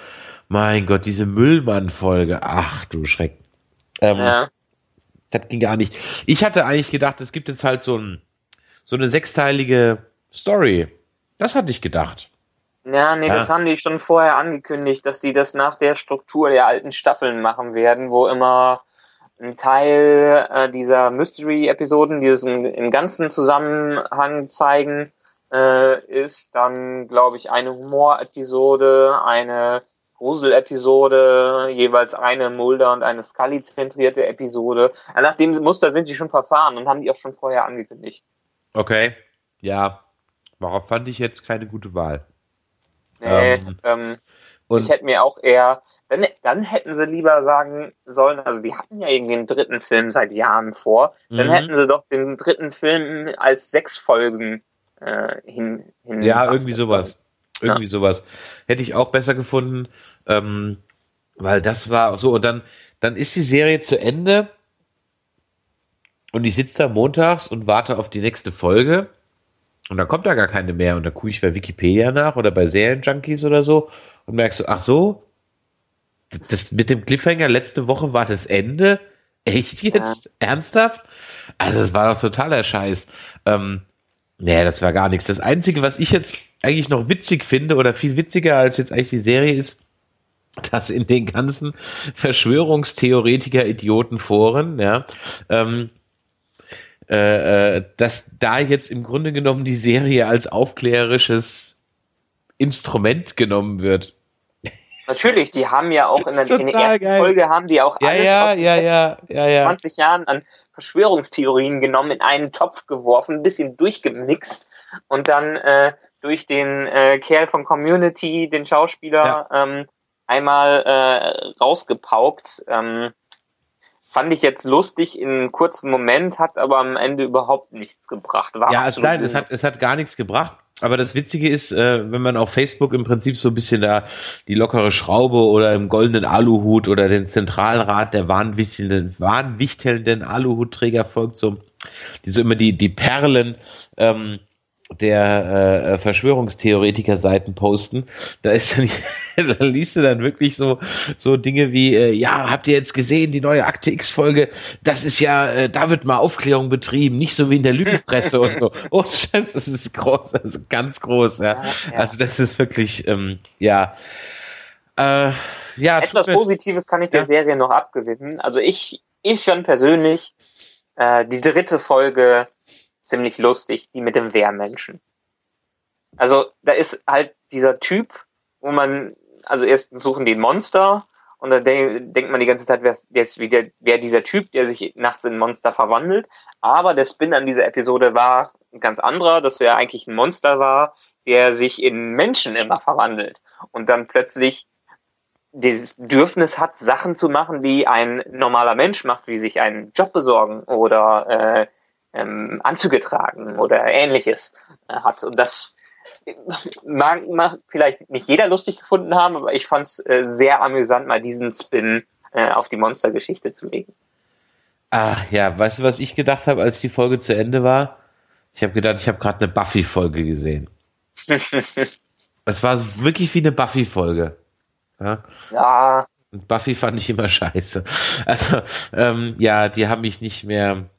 Speaker 2: mein Gott, diese Müllmann-Folge. Ach du Schreck. Ähm, ja. Das ging gar nicht. Ich hatte eigentlich gedacht, es gibt jetzt halt so, ein, so eine sechsteilige Story. Das hatte ich gedacht.
Speaker 3: Ja, nee,
Speaker 2: Ja.
Speaker 3: das haben die schon vorher angekündigt, dass die das nach der Struktur der alten Staffeln machen werden, wo immer ein Teil äh, dieser Mystery-Episoden, die es im, im ganzen Zusammenhang zeigen, äh, ist dann, glaube ich, eine Humor-Episode, eine Grusel-Episode, jeweils eine Mulder- und eine Scully-zentrierte Episode. Nach dem Muster sind die schon verfahren und haben die auch schon vorher angekündigt.
Speaker 2: Okay. Ja. Darauf fand ich jetzt keine gute Wahl.
Speaker 3: Nee,
Speaker 2: Ähm,
Speaker 3: ähm, ich hätte mir auch eher, dann, dann hätten sie lieber sagen sollen, also die hatten ja irgendwie einen dritten Film seit Jahren vor, dann
Speaker 2: Mhm.
Speaker 3: hätten sie doch den dritten Film als sechs Folgen äh, hin, hin
Speaker 2: Ja, irgendwie sowas. Irgendwie sowas. Hätte ich auch besser gefunden, ähm, weil das war so. Und dann, dann ist die Serie zu Ende und ich sitze da montags und warte auf die nächste Folge und dann kommt da gar keine mehr. Und da gucke ich bei Wikipedia nach oder bei Serienjunkies oder so und merkst so, ach so, das mit dem Cliffhanger letzte Woche war das Ende? Echt jetzt? Ernsthaft? Also das war doch totaler Scheiß. Ähm, Nee, das war gar nichts. Das Einzige, was ich jetzt eigentlich noch witzig finde oder viel witziger als jetzt eigentlich die Serie ist, (laughs) dass in den ganzen Verschwörungstheoretiker-Idioten-Foren, ja, ähm, äh, äh, dass da jetzt im Grunde genommen die Serie als aufklärerisches Instrument genommen wird.
Speaker 3: Natürlich, die haben ja auch in der, (laughs) in der ersten
Speaker 2: geil.
Speaker 3: Folge haben die auch
Speaker 2: Ja,
Speaker 3: alles
Speaker 2: ja, ja,
Speaker 3: letzten
Speaker 2: ja, ja, ja.
Speaker 3: 20 Jahren an Verschwörungstheorien genommen, in einen Topf geworfen, ein bisschen durchgemixt und dann äh, durch den äh, Kerl von Community, den Schauspieler, ähm, einmal äh, rausgepaukt. Ähm, fand ich jetzt lustig in einem kurzen Moment, hat aber am Ende überhaupt nichts gebracht. War
Speaker 2: Ja,
Speaker 3: absolut
Speaker 2: nein, es hat, es hat gar nichts gebracht. Aber das Witzige ist, äh, wenn man auf Facebook im Prinzip so ein bisschen da die lockere Schraube oder im goldenen Aluhut oder den Zentralrat der wahnwichtelnden, wahnwichtelnden Aluhutträger folgt, so die so immer die, die Perlen ähm, der äh, Verschwörungstheoretiker-Seiten posten, da ist dann, (laughs) da liest du dann wirklich so so Dinge wie, äh, ja, habt ihr jetzt gesehen, die neue Akte X-Folge, das ist ja, äh, da wird mal Aufklärung betrieben, nicht so wie in der Lügenpresse und so. (laughs) Oh Scheiße, das ist groß, also ganz groß, ja.
Speaker 3: Ja.
Speaker 2: Also das ist wirklich, ähm, ja. Äh, ja,
Speaker 3: Etwas Positives kann ich der
Speaker 2: Ja.
Speaker 3: Serie noch abgewinnen. Also ich, ich schon persönlich, äh, die dritte Folge ziemlich lustig, die mit dem Wehrmenschen. Also da ist halt dieser Typ, wo man, also erst suchen die Monster und dann de denkt man die ganze Zeit, wer ist, wieder, wer dieser Typ, der sich nachts in Monster verwandelt. Aber der Spin an dieser Episode war ein ganz anderer, dass er eigentlich ein Monster war, der sich in Menschen immer verwandelt und dann plötzlich das Bedürfnis hat, Sachen zu machen, die ein normaler Mensch macht, wie sich einen Job besorgen oder äh, ähm, Anzüge tragen oder ähnliches äh, hat. Und das mag, mag vielleicht nicht jeder lustig gefunden haben, aber ich fand es äh, sehr amüsant, mal diesen Spin äh, auf die Monstergeschichte zu legen.
Speaker 2: Ah, ja, weißt du, was ich gedacht habe, als die Folge zu Ende war? Ich habe gedacht, ich habe gerade eine Buffy-Folge gesehen. (laughs) Es war wirklich wie eine Buffy-Folge. Ja?
Speaker 3: ja,
Speaker 2: Und Buffy fand ich immer scheiße. Also, ähm, ja, die haben mich nicht mehr.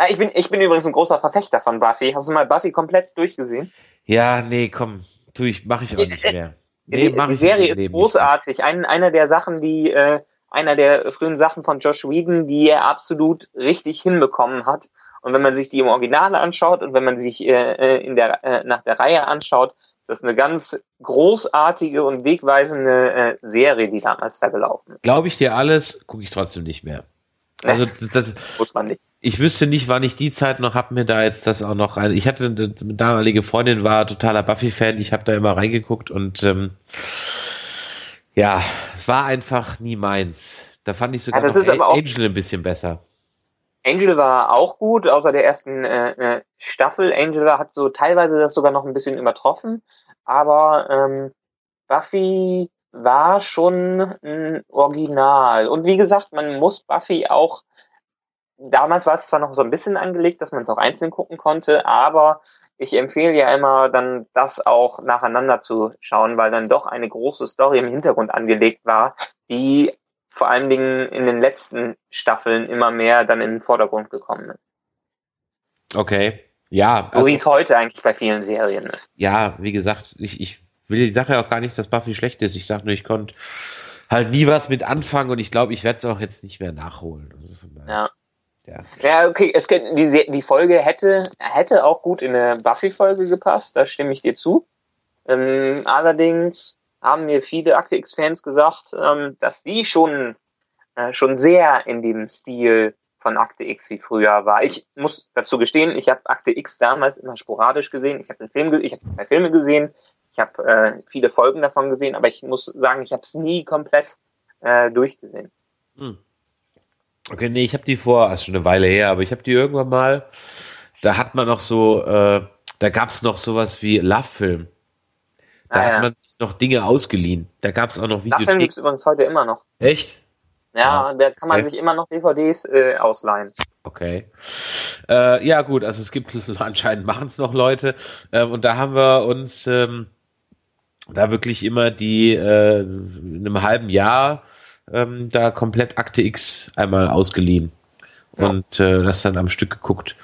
Speaker 3: Na, ich bin, ich bin übrigens ein großer Verfechter von Buffy. Hast du mal Buffy komplett durchgesehen?
Speaker 2: Ja, nee, komm, tu ich, mach ich auch nicht mehr. Nee,
Speaker 3: die,
Speaker 2: mach
Speaker 3: die Serie
Speaker 2: Leben
Speaker 3: ist
Speaker 2: nicht
Speaker 3: großartig. Ein, einer der Sachen, die, äh, einer der frühen Sachen von Josh Whedon, die er absolut richtig hinbekommen hat. Und wenn man sich die im Original anschaut und wenn man sich äh, äh, in der, äh, nach der Reihe anschaut, ist das eine ganz großartige und wegweisende äh, Serie, die damals da gelaufen ist.
Speaker 2: Glaube ich dir alles, gucke ich trotzdem nicht mehr. Also (laughs) das,
Speaker 3: Muss man nicht.
Speaker 2: ich wüsste nicht, wann ich die Zeit noch hab mir da jetzt das auch noch rein. Ich hatte eine damalige Freundin war totaler Buffy-Fan. Ich habe da immer reingeguckt und ähm, ja, war einfach nie meins. Da fand ich sogar
Speaker 3: Ja, das
Speaker 2: noch
Speaker 3: ist aber auch-
Speaker 2: Angel ein bisschen besser.
Speaker 3: Angel war auch gut, außer der ersten äh, äh, Staffel. Angel hat so teilweise das sogar noch ein bisschen übertroffen, aber ähm, Buffy war schon ein Original. Und wie gesagt, man muss Buffy auch, damals war es zwar noch so ein bisschen angelegt, dass man es auch einzeln gucken konnte, aber ich empfehle ja immer dann das auch nacheinander zu schauen, weil dann doch eine große Story im Hintergrund angelegt war, die vor allen Dingen in den letzten Staffeln immer mehr dann in den Vordergrund gekommen ist.
Speaker 2: Okay. Ja.
Speaker 3: Also, so wie es heute eigentlich bei vielen Serien ist.
Speaker 2: Ja, wie gesagt, ich, ich will die Sache auch gar nicht, dass Buffy schlecht ist. Ich sag nur, ich konnte halt nie was mit anfangen und ich glaube, ich werde es auch jetzt nicht mehr nachholen. Also
Speaker 3: ja. ja. Ja, okay, es, die, die Folge hätte, hätte auch gut in eine Buffy-Folge gepasst, da stimme ich dir zu. Ähm, allerdings haben mir viele Akte X-Fans gesagt, ähm, dass die schon, äh, schon sehr in dem Stil von Akte X wie früher war. Ich muss dazu gestehen, ich habe Akte X damals immer sporadisch gesehen. Ich habe den Film, ich habe zwei Filme gesehen, ich habe äh, viele Folgen davon gesehen, aber ich muss sagen, ich habe es nie komplett äh, durchgesehen. Hm.
Speaker 2: Okay, nee, ich habe die vor, also schon eine Weile her, aber ich habe die irgendwann mal, da hat man noch so, äh, da gab es noch sowas wie Love-Film. Da ah, hat ja. man sich noch Dinge ausgeliehen. Da gab es auch noch
Speaker 3: Videos. Love-Film gibt es übrigens heute immer noch.
Speaker 2: Echt?
Speaker 3: Ja, ja. da kann man okay. sich immer noch DVDs äh, ausleihen.
Speaker 2: Okay. Äh, ja, gut, also es gibt (laughs) anscheinend machen es noch Leute. Ähm, und da haben wir uns ähm, da wirklich immer die äh, in einem halben Jahr ähm, da komplett Akte X einmal ausgeliehen ja. und äh, das dann am Stück geguckt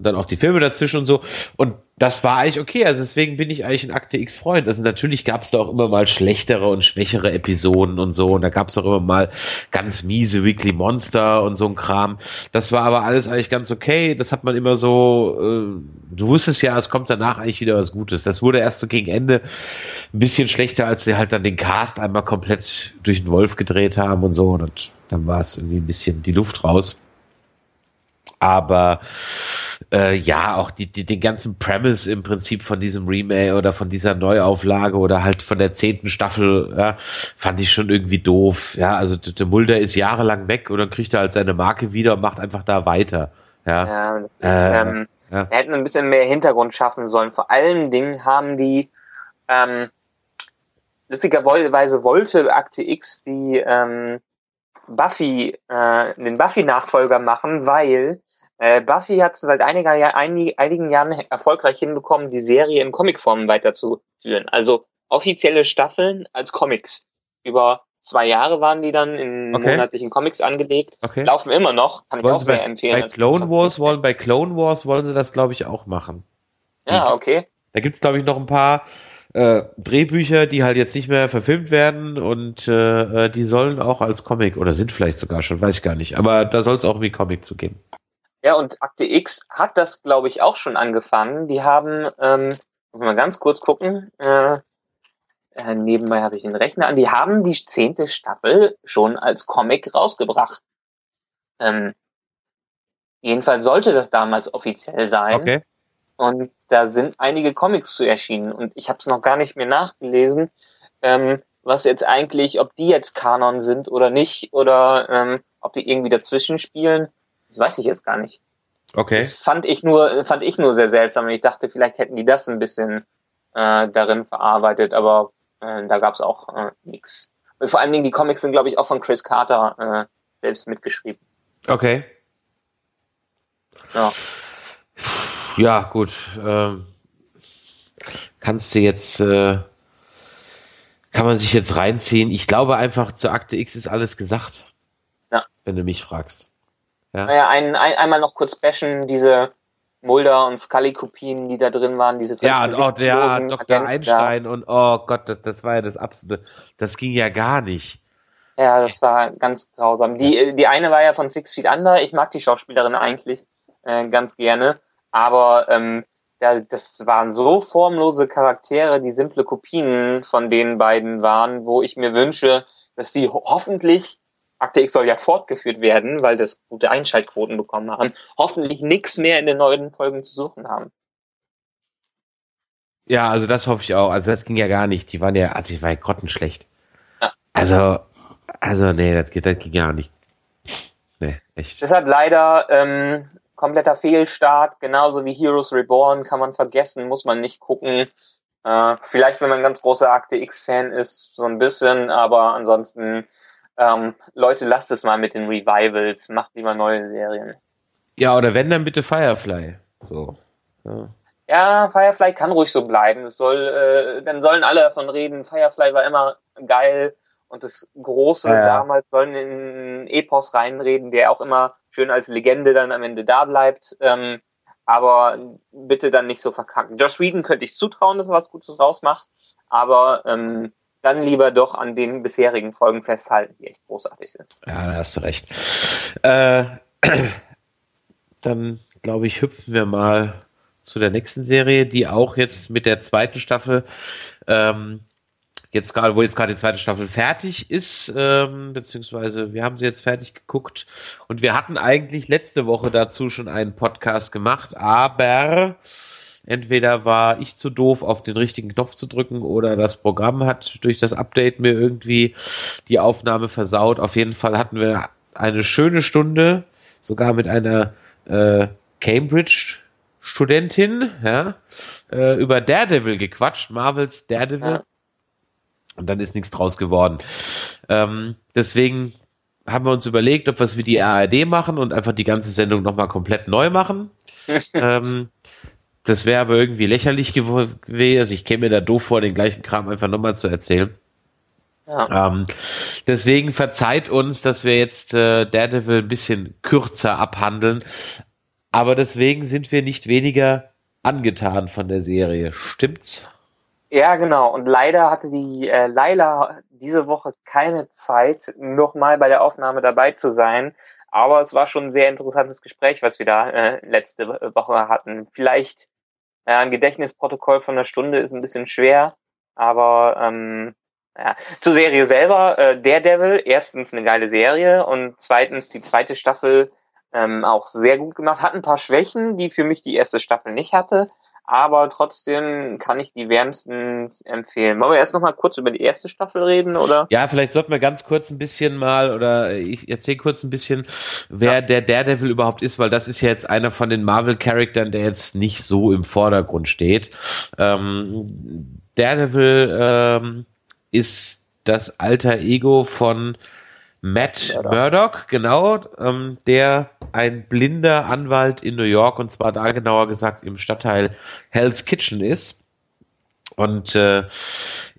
Speaker 2: und dann auch die Filme dazwischen und so. Und das war eigentlich okay. Also deswegen bin ich eigentlich ein Akte X-Freund. Also natürlich gab es da auch immer mal schlechtere und schwächere Episoden und so. Und da gab es auch immer mal ganz miese Weekly Monster und so ein Kram. Das war aber alles eigentlich ganz okay. Das hat man immer so, äh, du wusstest ja, es kommt danach eigentlich wieder was Gutes. Das wurde erst so gegen Ende ein bisschen schlechter, als sie halt dann den Cast einmal komplett durch den Wolf gedreht haben und so. Und dann war es irgendwie ein bisschen die Luft raus. Aber äh, ja, auch die, die, den ganzen Premise im Prinzip von diesem Remake oder von dieser Neuauflage oder halt von der zehnten Staffel, ja, fand ich schon irgendwie doof. Ja, also der Mulder ist jahrelang weg und dann kriegt er halt seine Marke wieder und macht einfach da weiter. Ja, ja, das ist,
Speaker 3: äh, ähm, ja. Wir hätten ein bisschen mehr Hintergrund schaffen sollen. Vor allen Dingen haben die ähm, lustigerweise wollte Akte X die ähm, Buffy, äh, den Buffy-Nachfolger machen, weil äh, Buffy hat es seit einiger, einigen Jahren erfolgreich hinbekommen, die Serie in Comicform weiterzuführen. Also offizielle Staffeln als Comics. Über zwei Jahre waren die dann in okay. monatlichen Comics angelegt. Okay. Laufen immer noch, kann wollen ich auch sehr
Speaker 2: bei,
Speaker 3: empfehlen.
Speaker 2: Bei Clone Wars wollen, bei Clone Wars wollen sie das, glaube ich, auch machen.
Speaker 3: Ja, okay.
Speaker 2: Da gibt's glaube ich, noch ein paar äh, Drehbücher, die halt jetzt nicht mehr verfilmt werden und äh, äh die sollen auch als Comic oder sind vielleicht sogar schon, weiß ich gar nicht. Aber da soll es auch wie Comic zu geben.
Speaker 3: Ja, und Akte X hat das, glaube ich, auch schon angefangen. Die haben, ähm, muss mal ganz kurz gucken, äh, äh, nebenbei habe ich den Rechner an, die haben die zehnte Staffel schon als Comic rausgebracht. Ähm, jedenfalls sollte das damals offiziell sein. Okay. Und da sind einige Comics zu erschienen. Und ich habe es noch gar nicht mehr nachgelesen, ähm, was jetzt eigentlich, ob die jetzt Kanon sind oder nicht, oder ähm, ob die irgendwie dazwischen spielen. Das weiß ich jetzt gar nicht.
Speaker 2: Okay.
Speaker 3: Das fand ich nur, fand ich nur sehr seltsam. Und ich dachte, vielleicht hätten die das ein bisschen äh, darin verarbeitet, aber äh, da gab es auch äh, nichts. Und vor allen Dingen die Comics sind, glaube ich, auch von Chris Carter äh, selbst mitgeschrieben.
Speaker 2: Okay. Ja. Ja, gut. Ähm, kannst du jetzt, äh, kann man sich jetzt reinziehen? Ich glaube einfach, zur Akte X ist alles gesagt. Ja. Wenn du mich fragst.
Speaker 3: Ja. Naja, ein, ein, einmal noch kurz bashen, diese Mulder und Scully-Kopien, die da drin waren, diese
Speaker 2: Ja, und auch der Dr. Agenten Einstein da. und oh Gott, das, das war ja das absolute, das ging ja gar nicht.
Speaker 3: Ja, das war ganz grausam. Die, die eine war ja von Six Feet Under, ich mag die Schauspielerin eigentlich äh, ganz gerne, aber ähm, das waren so formlose Charaktere, die simple Kopien von den beiden waren, wo ich mir wünsche, dass die hoffentlich Akte X soll ja fortgeführt werden, weil das gute Einschaltquoten bekommen haben, hoffentlich nichts mehr in den neuen Folgen zu suchen haben.
Speaker 2: Ja, also das hoffe ich auch. Also das ging ja gar nicht. Die waren ja, also ich war ja grottenschlecht. Ja. Also, also nee, das geht, das ging gar nicht.
Speaker 3: Nee, echt. Deshalb leider ähm, kompletter Fehlstart, genauso wie Heroes Reborn kann man vergessen, muss man nicht gucken. Äh, vielleicht, wenn man ein ganz großer Akte X-Fan ist, so ein bisschen, aber ansonsten ähm, Leute, lasst es mal mit den Revivals, macht lieber neue Serien.
Speaker 2: Ja, oder wenn, dann bitte Firefly. So.
Speaker 3: Ja. ja Firefly kann ruhig so bleiben. Es soll, äh, dann sollen alle davon reden, Firefly war immer geil und das Große ja, ja. damals sollen in Epos reinreden, der auch immer schön als Legende dann am Ende da bleibt. Ähm, aber bitte dann nicht so verkacken. Josh Whedon könnte ich zutrauen, dass er was Gutes rausmacht, aber ähm, dann lieber doch an den bisherigen Folgen festhalten, die echt großartig sind.
Speaker 2: Ja, da hast du recht. Äh, (clears throat) dann glaube ich, hüpfen wir mal zu der nächsten Serie, die auch jetzt mit der zweiten Staffel ähm, jetzt gerade, wo jetzt gerade die zweite Staffel fertig ist, ähm, beziehungsweise wir haben sie jetzt fertig geguckt und wir hatten eigentlich letzte Woche dazu schon einen Podcast gemacht, aber entweder war ich zu doof, auf den richtigen Knopf zu drücken oder das Programm hat durch das Update mir irgendwie die Aufnahme versaut. Auf jeden Fall hatten wir eine schöne Stunde, sogar mit einer äh, Cambridge Studentin, ja, äh, über Daredevil gequatscht, Marvels Daredevil. Ja. Und dann ist nichts draus geworden. Ähm, deswegen haben wir uns überlegt, ob wir es wie die ARD machen und einfach die ganze Sendung nochmal komplett neu machen. (laughs) ähm, das wäre aber irgendwie lächerlich gewesen. Also ich käme mir da doof vor, den gleichen Kram einfach nochmal zu erzählen. Ja. Ähm, deswegen verzeiht uns, dass wir jetzt äh, Daredevil ein bisschen kürzer abhandeln. Aber deswegen sind wir nicht weniger angetan von der Serie. Stimmt's?
Speaker 3: Ja, genau. Und leider hatte die äh, Laila diese Woche keine Zeit, nochmal bei der Aufnahme dabei zu sein. Aber es war schon ein sehr interessantes Gespräch, was wir da äh, letzte Woche hatten. Vielleicht äh, ein Gedächtnisprotokoll von einer Stunde ist ein bisschen schwer, aber ähm, ja. zur Serie selber, äh, Daredevil, erstens eine geile Serie und zweitens die zweite Staffel ähm, auch sehr gut gemacht. Hat ein paar Schwächen, die für mich die erste Staffel nicht hatte aber trotzdem kann ich die wärmstens empfehlen. Wollen wir erst noch mal kurz über die erste Staffel reden, oder?
Speaker 2: Ja, vielleicht sollten wir ganz kurz ein bisschen mal, oder ich erzähle kurz ein bisschen, wer ja. der Daredevil überhaupt ist, weil das ist ja jetzt einer von den Marvel-Charakteren, der jetzt nicht so im Vordergrund steht. Ähm, Daredevil ähm, ist das alter Ego von Matt Murdock, genau, ähm, der ein blinder Anwalt in New York und zwar da genauer gesagt im Stadtteil Hell's Kitchen ist. Und äh,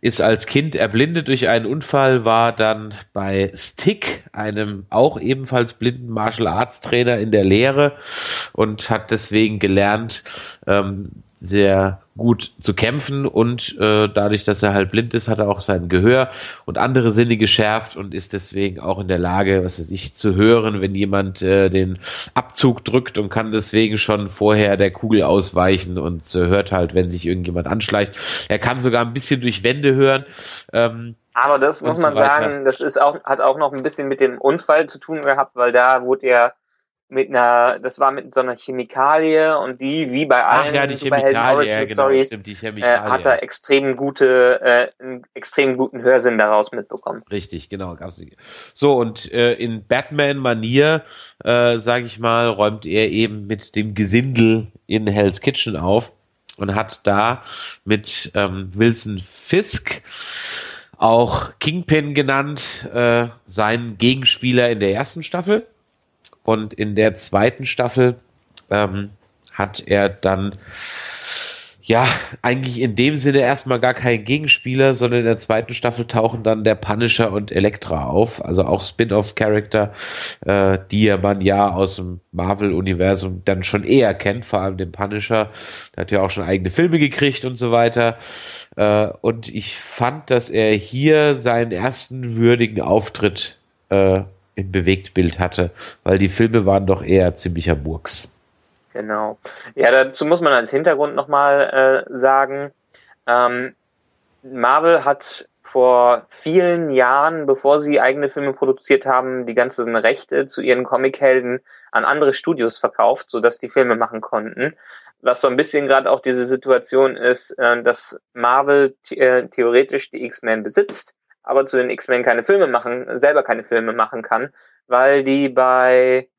Speaker 2: ist als Kind erblindet durch einen Unfall, war dann bei Stick, einem auch ebenfalls blinden Martial Arts Trainer in der Lehre und hat deswegen gelernt, ähm, sehr gut zu kämpfen und äh, dadurch, dass er halt blind ist, hat er auch sein Gehör und andere Sinne geschärft und ist deswegen auch in der Lage, was weiß ich, zu hören, wenn jemand äh, den Abzug drückt und kann deswegen schon vorher der Kugel ausweichen und äh, hört halt, wenn sich irgendjemand anschleicht. Er kann sogar ein bisschen durch Wände hören. Ähm,
Speaker 3: aber das muss man so sagen, das ist auch, hat auch noch ein bisschen mit dem Unfall zu tun gehabt, weil da wurde er mit einer, das war mit so einer Chemikalie und die, wie bei allen
Speaker 2: Ach, ja, die Superhelden ja, genau,
Speaker 3: Stories, stimmt, äh, hat er extrem gute, äh, einen extrem guten Hörsinn daraus mitbekommen.
Speaker 2: Richtig, genau, gab's nicht. So, und äh, in Batman-Manier, äh, sage ich mal, räumt er eben mit dem Gesindel in Hell's Kitchen auf und hat da mit ähm, Wilson Fisk auch Kingpin genannt, äh, seinen Gegenspieler in der ersten Staffel. Und in der zweiten Staffel ähm, hat er dann ja, eigentlich in dem Sinne erstmal gar kein Gegenspieler, sondern in der zweiten Staffel tauchen dann der Punisher und Elektra auf, also auch Spin-off-Charakter, äh, die man ja aus dem Marvel-Universum dann schon eher kennt, vor allem den Punisher. Der hat ja auch schon eigene Filme gekriegt und so weiter. Äh, und ich fand, dass er hier seinen ersten würdigen Auftritt äh, im Bewegtbild hatte, weil die Filme waren doch eher ziemlicher Burks.
Speaker 3: Genau. Ja, dazu muss man als Hintergrund nochmal äh, sagen, ähm, Marvel hat vor vielen Jahren, bevor sie eigene Filme produziert haben, die ganzen Rechte zu ihren Comichelden an andere Studios verkauft, sodass die Filme machen konnten. Was so ein bisschen gerade auch diese Situation ist, äh, dass Marvel äh, theoretisch die X-Men besitzt, aber zu den X-Men keine Filme machen, selber keine Filme machen kann, weil die bei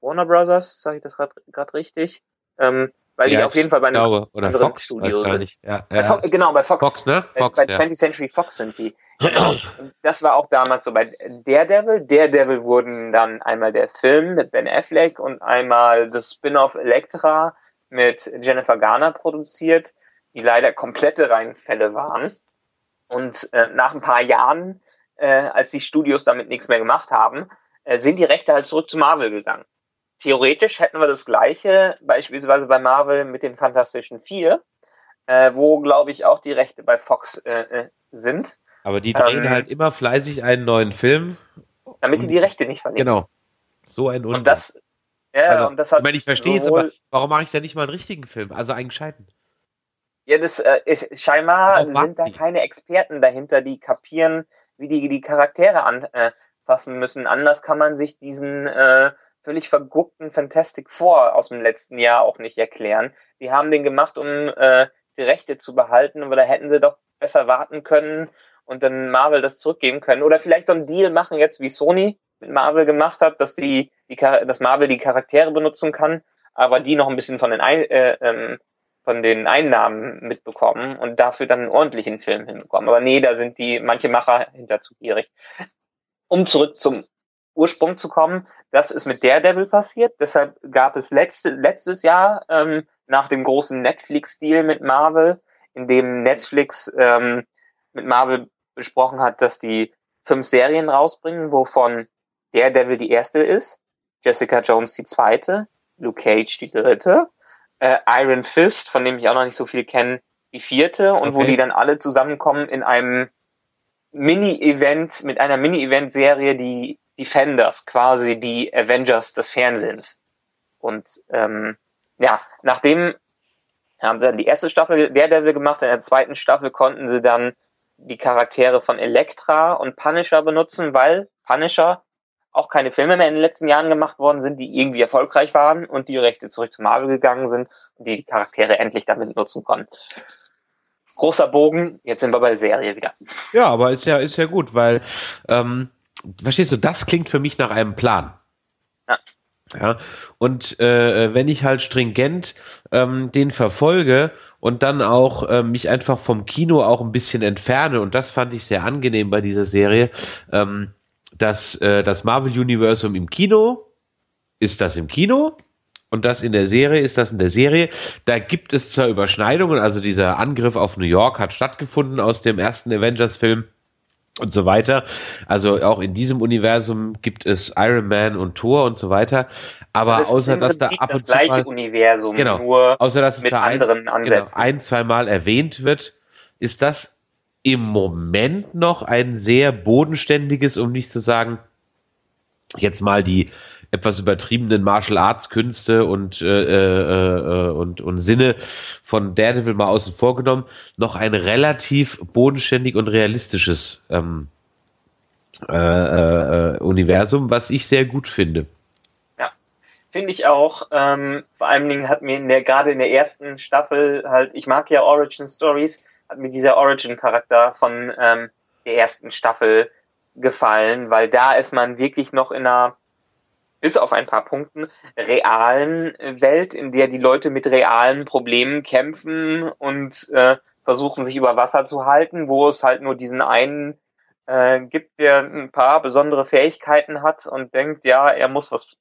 Speaker 3: Warner Brothers, sage ich das gerade richtig, ähm, weil ja, die auf jeden Fall bei einem
Speaker 2: glaube, oder anderen Fox, Studio
Speaker 3: sind. Ja, ja. Fox, genau, bei Fox.
Speaker 2: Fox, ne?
Speaker 3: Fox, bei, bei 20th Century Fox sind die. Das war auch damals so bei Daredevil. Daredevil wurden dann einmal der Film mit Ben Affleck und einmal das Spin-off Elektra mit Jennifer Garner produziert, die leider komplette Reihenfälle waren. Und äh, nach ein paar Jahren, äh, als die Studios damit nichts mehr gemacht haben, äh, sind die Rechte halt zurück zu Marvel gegangen. theoretisch hätten wir das gleiche, beispielsweise bei Marvel mit den Fantastischen Vier, äh, wo, glaube ich, auch die Rechte bei Fox äh, äh, sind.
Speaker 2: Aber die drehen ähm, halt immer fleißig einen neuen Film.
Speaker 3: Damit die die Rechte nicht verlieren.
Speaker 2: Genau. So ein
Speaker 3: Unsinn. Und das, ja,
Speaker 2: also,
Speaker 3: und das hat.
Speaker 2: Ich meine, ich verstehe es, aber warum mache ich da nicht mal einen richtigen Film? Also einen gescheiten.
Speaker 3: Ja, das äh, ist, scheinbar sind da die? keine Experten dahinter, die kapieren, wie die die Charaktere anfassen müssen. Anders kann man sich diesen äh, völlig verguckten Fantastic Four aus dem letzten Jahr auch nicht erklären. Die haben den gemacht, um äh, die Rechte zu behalten, aber da hätten sie doch besser warten können und dann Marvel das zurückgeben können. Oder vielleicht so einen Deal machen jetzt, wie Sony mit Marvel gemacht hat, dass die, die dass Marvel die Charaktere benutzen kann, aber die noch ein bisschen von den Ein äh, ähm, von den Einnahmen mitbekommen und dafür dann einen ordentlichen Film hinbekommen. Aber nee, da sind die manche Macher hinter zu gierig. Um zurück zum Ursprung zu kommen, das ist mit Daredevil passiert. Deshalb gab es letzte, letztes Jahr ähm, nach dem großen Netflix-Deal mit Marvel, in dem Netflix ähm, mit Marvel besprochen hat, dass die fünf Serien rausbringen, wovon Daredevil die erste ist, Jessica Jones die zweite, Luke Cage die dritte äh, Iron Fist, von dem ich auch noch nicht so viel kenne, die vierte und okay. wo die dann alle zusammenkommen in einem Mini-Event, mit einer Mini-Event-Serie, die Defenders, quasi die Avengers des Fernsehens. Und ähm, ja, nachdem haben sie dann die erste Staffel Daredevil gemacht, in der zweiten Staffel konnten sie dann die Charaktere von Elektra und Punisher benutzen, weil Punisher auch keine Filme mehr in den letzten Jahren gemacht worden sind, die irgendwie erfolgreich waren und die Rechte zurück zu Marvel gegangen sind und die die Charaktere endlich damit nutzen konnten. Großer Bogen, jetzt sind wir bei der Serie wieder.
Speaker 2: Ja, aber ist ja, ist ja gut, weil, ähm, verstehst du, das klingt für mich nach einem Plan. Ja. Ja, und äh, wenn ich halt stringent ähm, den verfolge und dann auch äh, mich einfach vom Kino auch ein bisschen entferne, und das fand ich sehr angenehm bei dieser Serie, ähm, das, äh, das Marvel-Universum im Kino ist das im Kino und das in der Serie ist das in der Serie. Da gibt es zwar Überschneidungen, also dieser Angriff auf New York hat stattgefunden aus dem ersten Avengers-Film und so weiter. Also auch in diesem Universum gibt es Iron Man und Thor und so weiter. Aber das außer dass da ab und
Speaker 3: zu mal,
Speaker 2: Universum, genau, außer dass es da ein, genau, ein, zwei Mal erwähnt wird, ist das im Moment noch ein sehr bodenständiges, um nicht zu sagen, jetzt mal die etwas übertriebenen Martial Arts Künste und äh, äh, äh, und und Sinne von Daredevil mal außen vor genommen, noch ein relativ bodenständig und realistisches ähm, äh, äh, Universum, was ich sehr gut finde.
Speaker 3: Ja, finde ich auch. Ähm, vor allen Dingen hat mir gerade in der ersten Staffel halt, ich mag ja Origin Stories mir dieser Origin-Charakter von ähm, der ersten Staffel gefallen, weil da ist man wirklich noch in einer, bis auf ein paar Punkten, realen Welt, in der die Leute mit realen Problemen kämpfen und äh, versuchen, sich über Wasser zu halten, wo es halt nur diesen einen äh, gibt, der ein paar besondere Fähigkeiten hat und denkt, ja, er muss was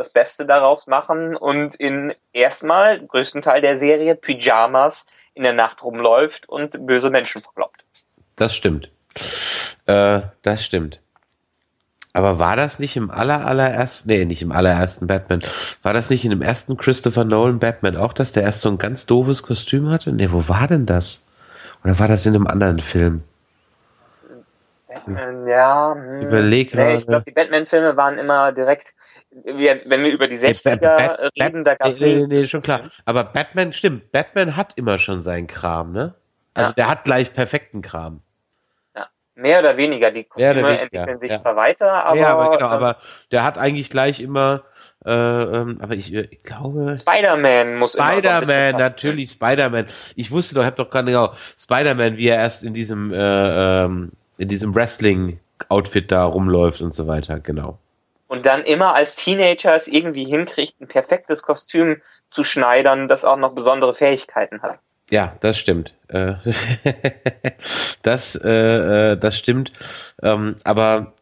Speaker 3: das Beste daraus machen und in erstmal größten Teil der Serie Pyjamas in der Nacht rumläuft und böse Menschen verkloppt.
Speaker 2: Das stimmt. Äh, das stimmt. Aber war das nicht im aller, allerersten, nee, nicht im allerersten Batman, war das nicht in dem ersten Christopher Nolan Batman auch, dass der erst so ein ganz doofes Kostüm hatte? Nee, wo war denn das? Oder war das in einem anderen Film?
Speaker 3: Batman, ja. Hm,
Speaker 2: Überleg
Speaker 3: nee, Ich glaube, die Batman-Filme waren immer direkt wir, wenn wir über die 60er Bat reden, da gab es.
Speaker 2: Nee, nee, nee, schon klar. Aber Batman, stimmt, Batman hat immer schon seinen Kram, ne? Also ja. der hat gleich perfekten Kram.
Speaker 3: Ja, mehr oder weniger. Die Kostüme weniger, entwickeln sich ja. zwar weiter, aber.
Speaker 2: Ja, aber genau, ähm, aber der hat eigentlich gleich immer. Äh, ähm, aber ich, ich glaube.
Speaker 3: Spider-Man muss
Speaker 2: Spider-Man, natürlich Spider-Man. Ich wusste doch, ich hab doch gerade genau Spider-Man, wie er erst in diesem äh, ähm, in diesem Wrestling-Outfit da rumläuft und so weiter, genau
Speaker 3: und dann immer als Teenager es irgendwie hinkriegt, ein perfektes Kostüm zu schneidern, das auch noch besondere Fähigkeiten hat.
Speaker 2: Ja, das stimmt. Äh, (laughs) das, äh, äh, das stimmt. Ähm, aber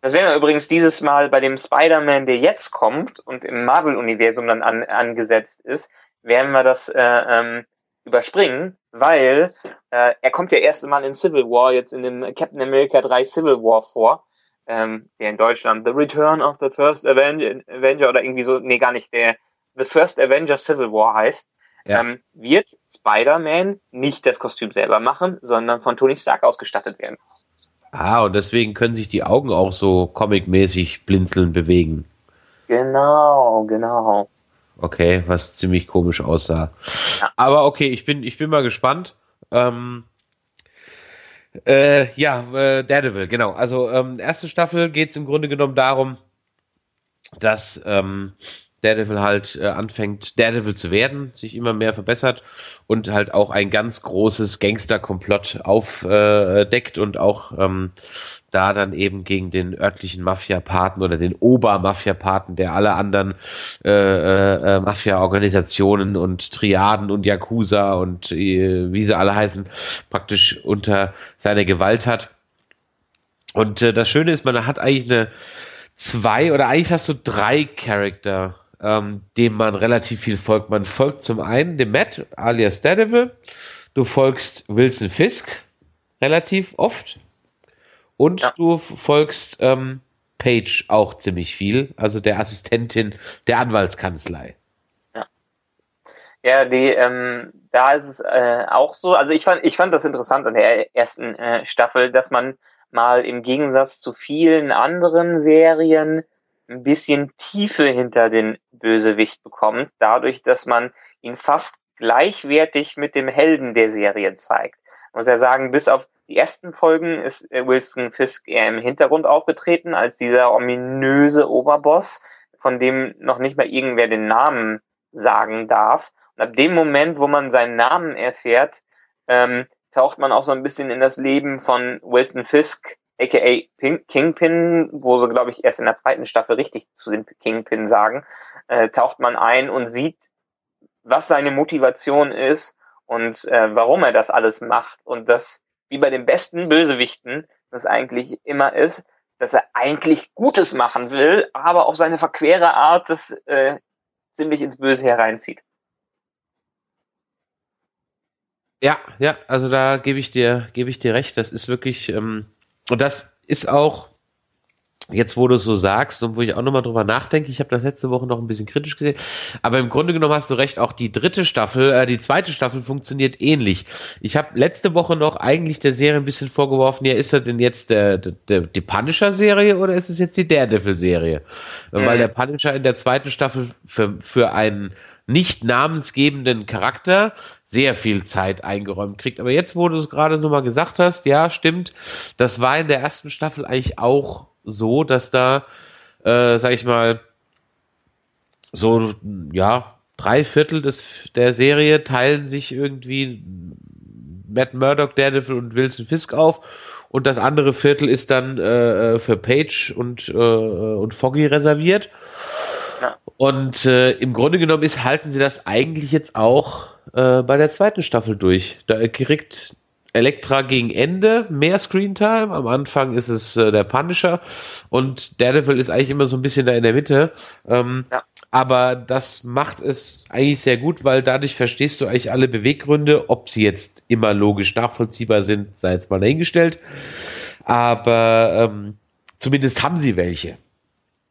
Speaker 3: das wäre übrigens dieses Mal bei dem Spider-Man, der jetzt kommt und im Marvel-Universum dann an, angesetzt ist, werden wir das äh, ähm, überspringen, weil äh, er kommt ja erst Mal in Civil War, jetzt in dem Captain America 3 Civil War vor ähm, der in Deutschland The Return of the First Avenger, Avenger oder irgendwie so, nee, gar nicht, der The First Avenger Civil War heißt, ja. ähm, wird Spider-Man nicht das Kostüm selber machen, sondern von Tony Stark ausgestattet werden.
Speaker 2: Ah, und deswegen können sich die Augen auch so comic-mäßig blinzeln bewegen.
Speaker 3: Genau, genau.
Speaker 2: Okay, was ziemlich komisch aussah. Ja. Aber okay, ich bin, ich bin mal gespannt. Ähm, äh, ja, äh, Daredevil, genau. Also ähm, erste Staffel geht es im Grunde genommen darum, dass ähm, Daredevil halt äh, anfängt, Daredevil zu werden, sich immer mehr verbessert und halt auch ein ganz großes Gangster-Komplott aufdeckt und auch ähm, da dann eben gegen den örtlichen Mafia-Paten oder den Ober-Mafia-Paten, der alle anderen äh, äh, Mafia-Organisationen und Triaden und Yakuza und äh, wie sie alle heißen, praktisch unter seiner Gewalt hat. Und äh, das Schöne ist, man hat eigentlich eine zwei oder eigentlich hast du drei Charakter ähm, dem man relativ viel folgt. Man folgt zum einen dem Matt, alias Daredevil. Du folgst Wilson Fisk relativ oft. Und ja. du folgst ähm, Page auch ziemlich viel, also der Assistentin der Anwaltskanzlei.
Speaker 3: Ja, ja die, ähm, da ist es äh, auch so. Also ich fand, ich fand das interessant an der ersten äh, Staffel, dass man mal im Gegensatz zu vielen anderen Serien ein bisschen Tiefe hinter den Bösewicht bekommt, dadurch, dass man ihn fast gleichwertig mit dem Helden der Serie zeigt. Man muss ja sagen, bis auf die ersten Folgen ist äh, Wilson Fisk eher im Hintergrund aufgetreten als dieser ominöse Oberboss, von dem noch nicht mal irgendwer den Namen sagen darf. Und ab dem Moment, wo man seinen Namen erfährt, ähm, taucht man auch so ein bisschen in das Leben von Wilson Fisk aka Kingpin, wo sie, glaube ich, erst in der zweiten Staffel richtig zu dem Kingpin sagen, äh, taucht man ein und sieht, was seine Motivation ist und äh, warum er das alles macht. Und das, wie bei den besten Bösewichten, das eigentlich immer ist, dass er eigentlich Gutes machen will, aber auf seine verquere Art das äh, ziemlich ins Böse hereinzieht.
Speaker 2: Ja, ja, also da gebe ich dir, gebe ich dir recht. Das ist wirklich, ähm, und das ist auch, jetzt wo du es so sagst und wo ich auch nochmal drüber nachdenke, ich habe das letzte Woche noch ein bisschen kritisch gesehen, aber im Grunde genommen hast du recht, auch die dritte Staffel, äh, die zweite Staffel funktioniert ähnlich. Ich habe letzte Woche noch eigentlich der Serie ein bisschen vorgeworfen, ja, ist das denn jetzt der, der, die Punisher-Serie oder ist es jetzt die Daredevil-Serie? Mhm. Weil der Punisher in der zweiten Staffel für, für einen nicht namensgebenden Charakter sehr viel Zeit eingeräumt kriegt. Aber jetzt, wo du es gerade so mal gesagt hast, ja, stimmt, das war in der ersten Staffel eigentlich auch so, dass da, äh, sag ich mal, so, ja, drei Viertel des, der Serie teilen sich irgendwie Matt Murdock, Daredevil und Wilson Fisk auf und das andere Viertel ist dann äh, für Page und, äh, und Foggy reserviert. Und äh, im Grunde genommen ist, halten sie das eigentlich jetzt auch äh, bei der zweiten Staffel durch. Da kriegt Elektra gegen Ende mehr Screentime. Am Anfang ist es äh, der Punisher und Daredevil ist eigentlich immer so ein bisschen da in der Mitte. Ähm, ja. Aber das macht es eigentlich sehr gut, weil dadurch verstehst du eigentlich alle Beweggründe, ob sie jetzt immer logisch nachvollziehbar sind, sei jetzt mal dahingestellt. Aber ähm, zumindest haben sie welche.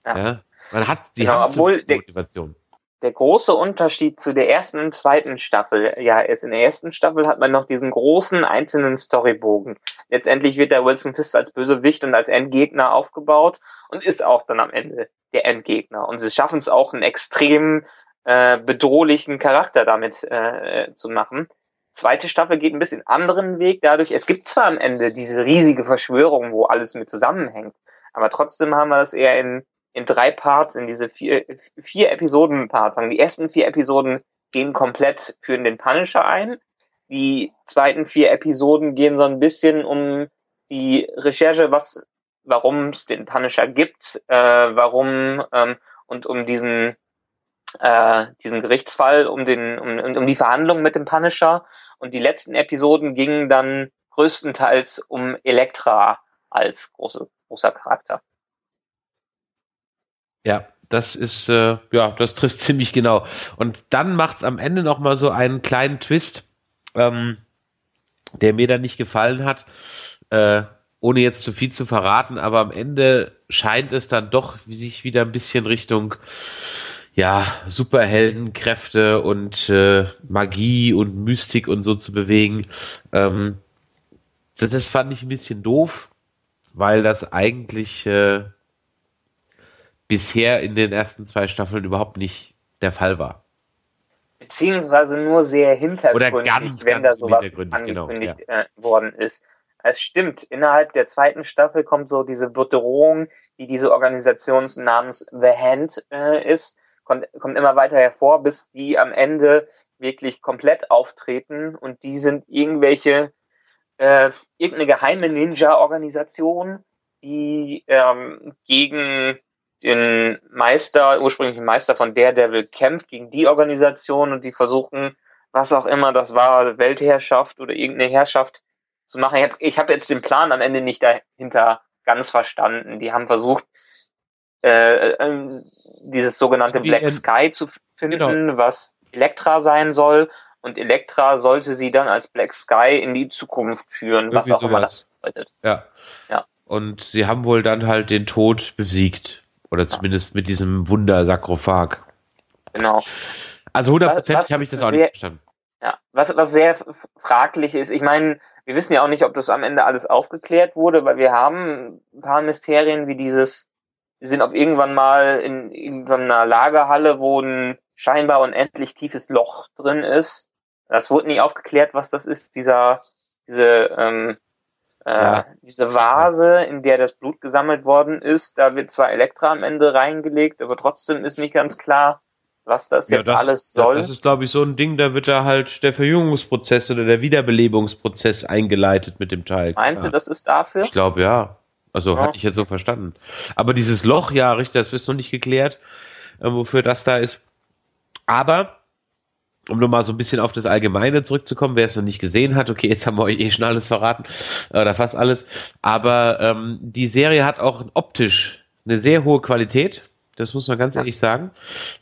Speaker 2: Ja. ja? Man hat die genau,
Speaker 3: obwohl Motivation. Der, der große Unterschied zu der ersten und zweiten Staffel ja ist, in der ersten Staffel hat man noch diesen großen einzelnen Storybogen. Letztendlich wird der Wilson Fisk als Bösewicht und als Endgegner aufgebaut und ist auch dann am Ende der Endgegner. Und sie schaffen es auch, einen extrem äh, bedrohlichen Charakter damit äh, zu machen. Zweite Staffel geht ein bisschen anderen Weg dadurch. Es gibt zwar am Ende diese riesige Verschwörung, wo alles mit zusammenhängt, aber trotzdem haben wir das eher in in drei Parts, in diese vier, vier Episoden-Parts. Die ersten vier Episoden gehen komplett für den Punisher ein. Die zweiten vier Episoden gehen so ein bisschen um die Recherche, was, warum es den Punisher gibt, äh, warum ähm, und um diesen äh, diesen Gerichtsfall, um den um, um die Verhandlungen mit dem Punisher. Und die letzten Episoden gingen dann größtenteils um Elektra als große, großer Charakter.
Speaker 2: Ja, das ist, äh, ja, das trifft (laughs) ziemlich genau. Und dann macht's am Ende noch mal so einen kleinen Twist, ähm, der mir dann nicht gefallen hat. Äh, ohne jetzt zu viel zu verraten, aber am Ende scheint es dann doch sich wieder ein bisschen Richtung ja, Superheldenkräfte und äh, Magie und Mystik und so zu bewegen. Ähm, das, das fand ich ein bisschen doof, weil das eigentlich äh, bisher in den ersten zwei Staffeln überhaupt nicht der Fall war.
Speaker 3: Beziehungsweise nur sehr hintergründig,
Speaker 2: Oder ganz,
Speaker 3: wenn
Speaker 2: ganz
Speaker 3: da sowas
Speaker 2: genau,
Speaker 3: angekündigt äh, worden ist. Es stimmt, innerhalb der zweiten Staffel kommt so diese Bedrohung, die diese Organisation namens The Hand äh, ist, kommt, kommt immer weiter hervor, bis die am Ende wirklich komplett auftreten und die sind irgendwelche, äh, irgendeine geheime Ninja-Organisation, die ähm, gegen den Meister, ursprünglichen Meister von Daredevil kämpft, gegen die Organisation und die versuchen, was auch immer das war, Weltherrschaft oder irgendeine Herrschaft zu machen. Ich habe ich hab jetzt den Plan am Ende nicht dahinter ganz verstanden. Die haben versucht, äh, äh, dieses sogenannte
Speaker 2: Wie
Speaker 3: Black
Speaker 2: in-
Speaker 3: Sky zu finden,
Speaker 2: Genau.
Speaker 3: was Elektra sein soll. Und Elektra sollte sie dann als Black Sky in die Zukunft führen, was
Speaker 2: Irgendwie
Speaker 3: auch immer
Speaker 2: sowas.
Speaker 3: das bedeutet.
Speaker 2: Ja.
Speaker 3: Ja.
Speaker 2: Und sie haben wohl dann halt den Tod besiegt. Oder zumindest mit diesem Wunder-Sarkophag.
Speaker 3: Genau.
Speaker 2: Also hundertprozentig habe ich das auch
Speaker 3: sehr-
Speaker 2: nicht verstanden.
Speaker 3: Ja, was, was sehr fraglich ist, ich meine, wir wissen ja auch nicht, ob das am Ende alles aufgeklärt wurde, weil wir haben ein paar Mysterien wie dieses, wir sind auf irgendwann mal in, in so einer Lagerhalle, wo ein scheinbar unendlich tiefes Loch drin ist. Das wurde nie aufgeklärt, was das ist, dieser, diese, ähm, äh,
Speaker 2: Ja.
Speaker 3: diese Vase, in der das Blut gesammelt worden ist. Da wird zwar Elektra am Ende reingelegt, aber trotzdem ist nicht ganz klar, was das jetzt alles soll.
Speaker 2: Das ist, glaube ich, so ein Ding, da wird da halt der Verjüngungsprozess oder der Wiederbelebungsprozess eingeleitet mit dem Teil.
Speaker 3: Meinst
Speaker 2: Ja.
Speaker 3: du, das ist dafür?
Speaker 2: Ich glaube, ja. Also
Speaker 3: Ja.
Speaker 2: hatte ich jetzt so verstanden. Aber dieses Loch, ja, richtig, das ist noch nicht geklärt, äh, wofür das da ist. Aber, um nochmal so ein bisschen auf das Allgemeine zurückzukommen, wer es noch nicht gesehen hat, okay, jetzt haben wir euch eh schon alles verraten, äh, oder fast alles. Aber ähm, die Serie hat auch optisch eine sehr hohe Qualität. Das muss man ganz ehrlich sagen.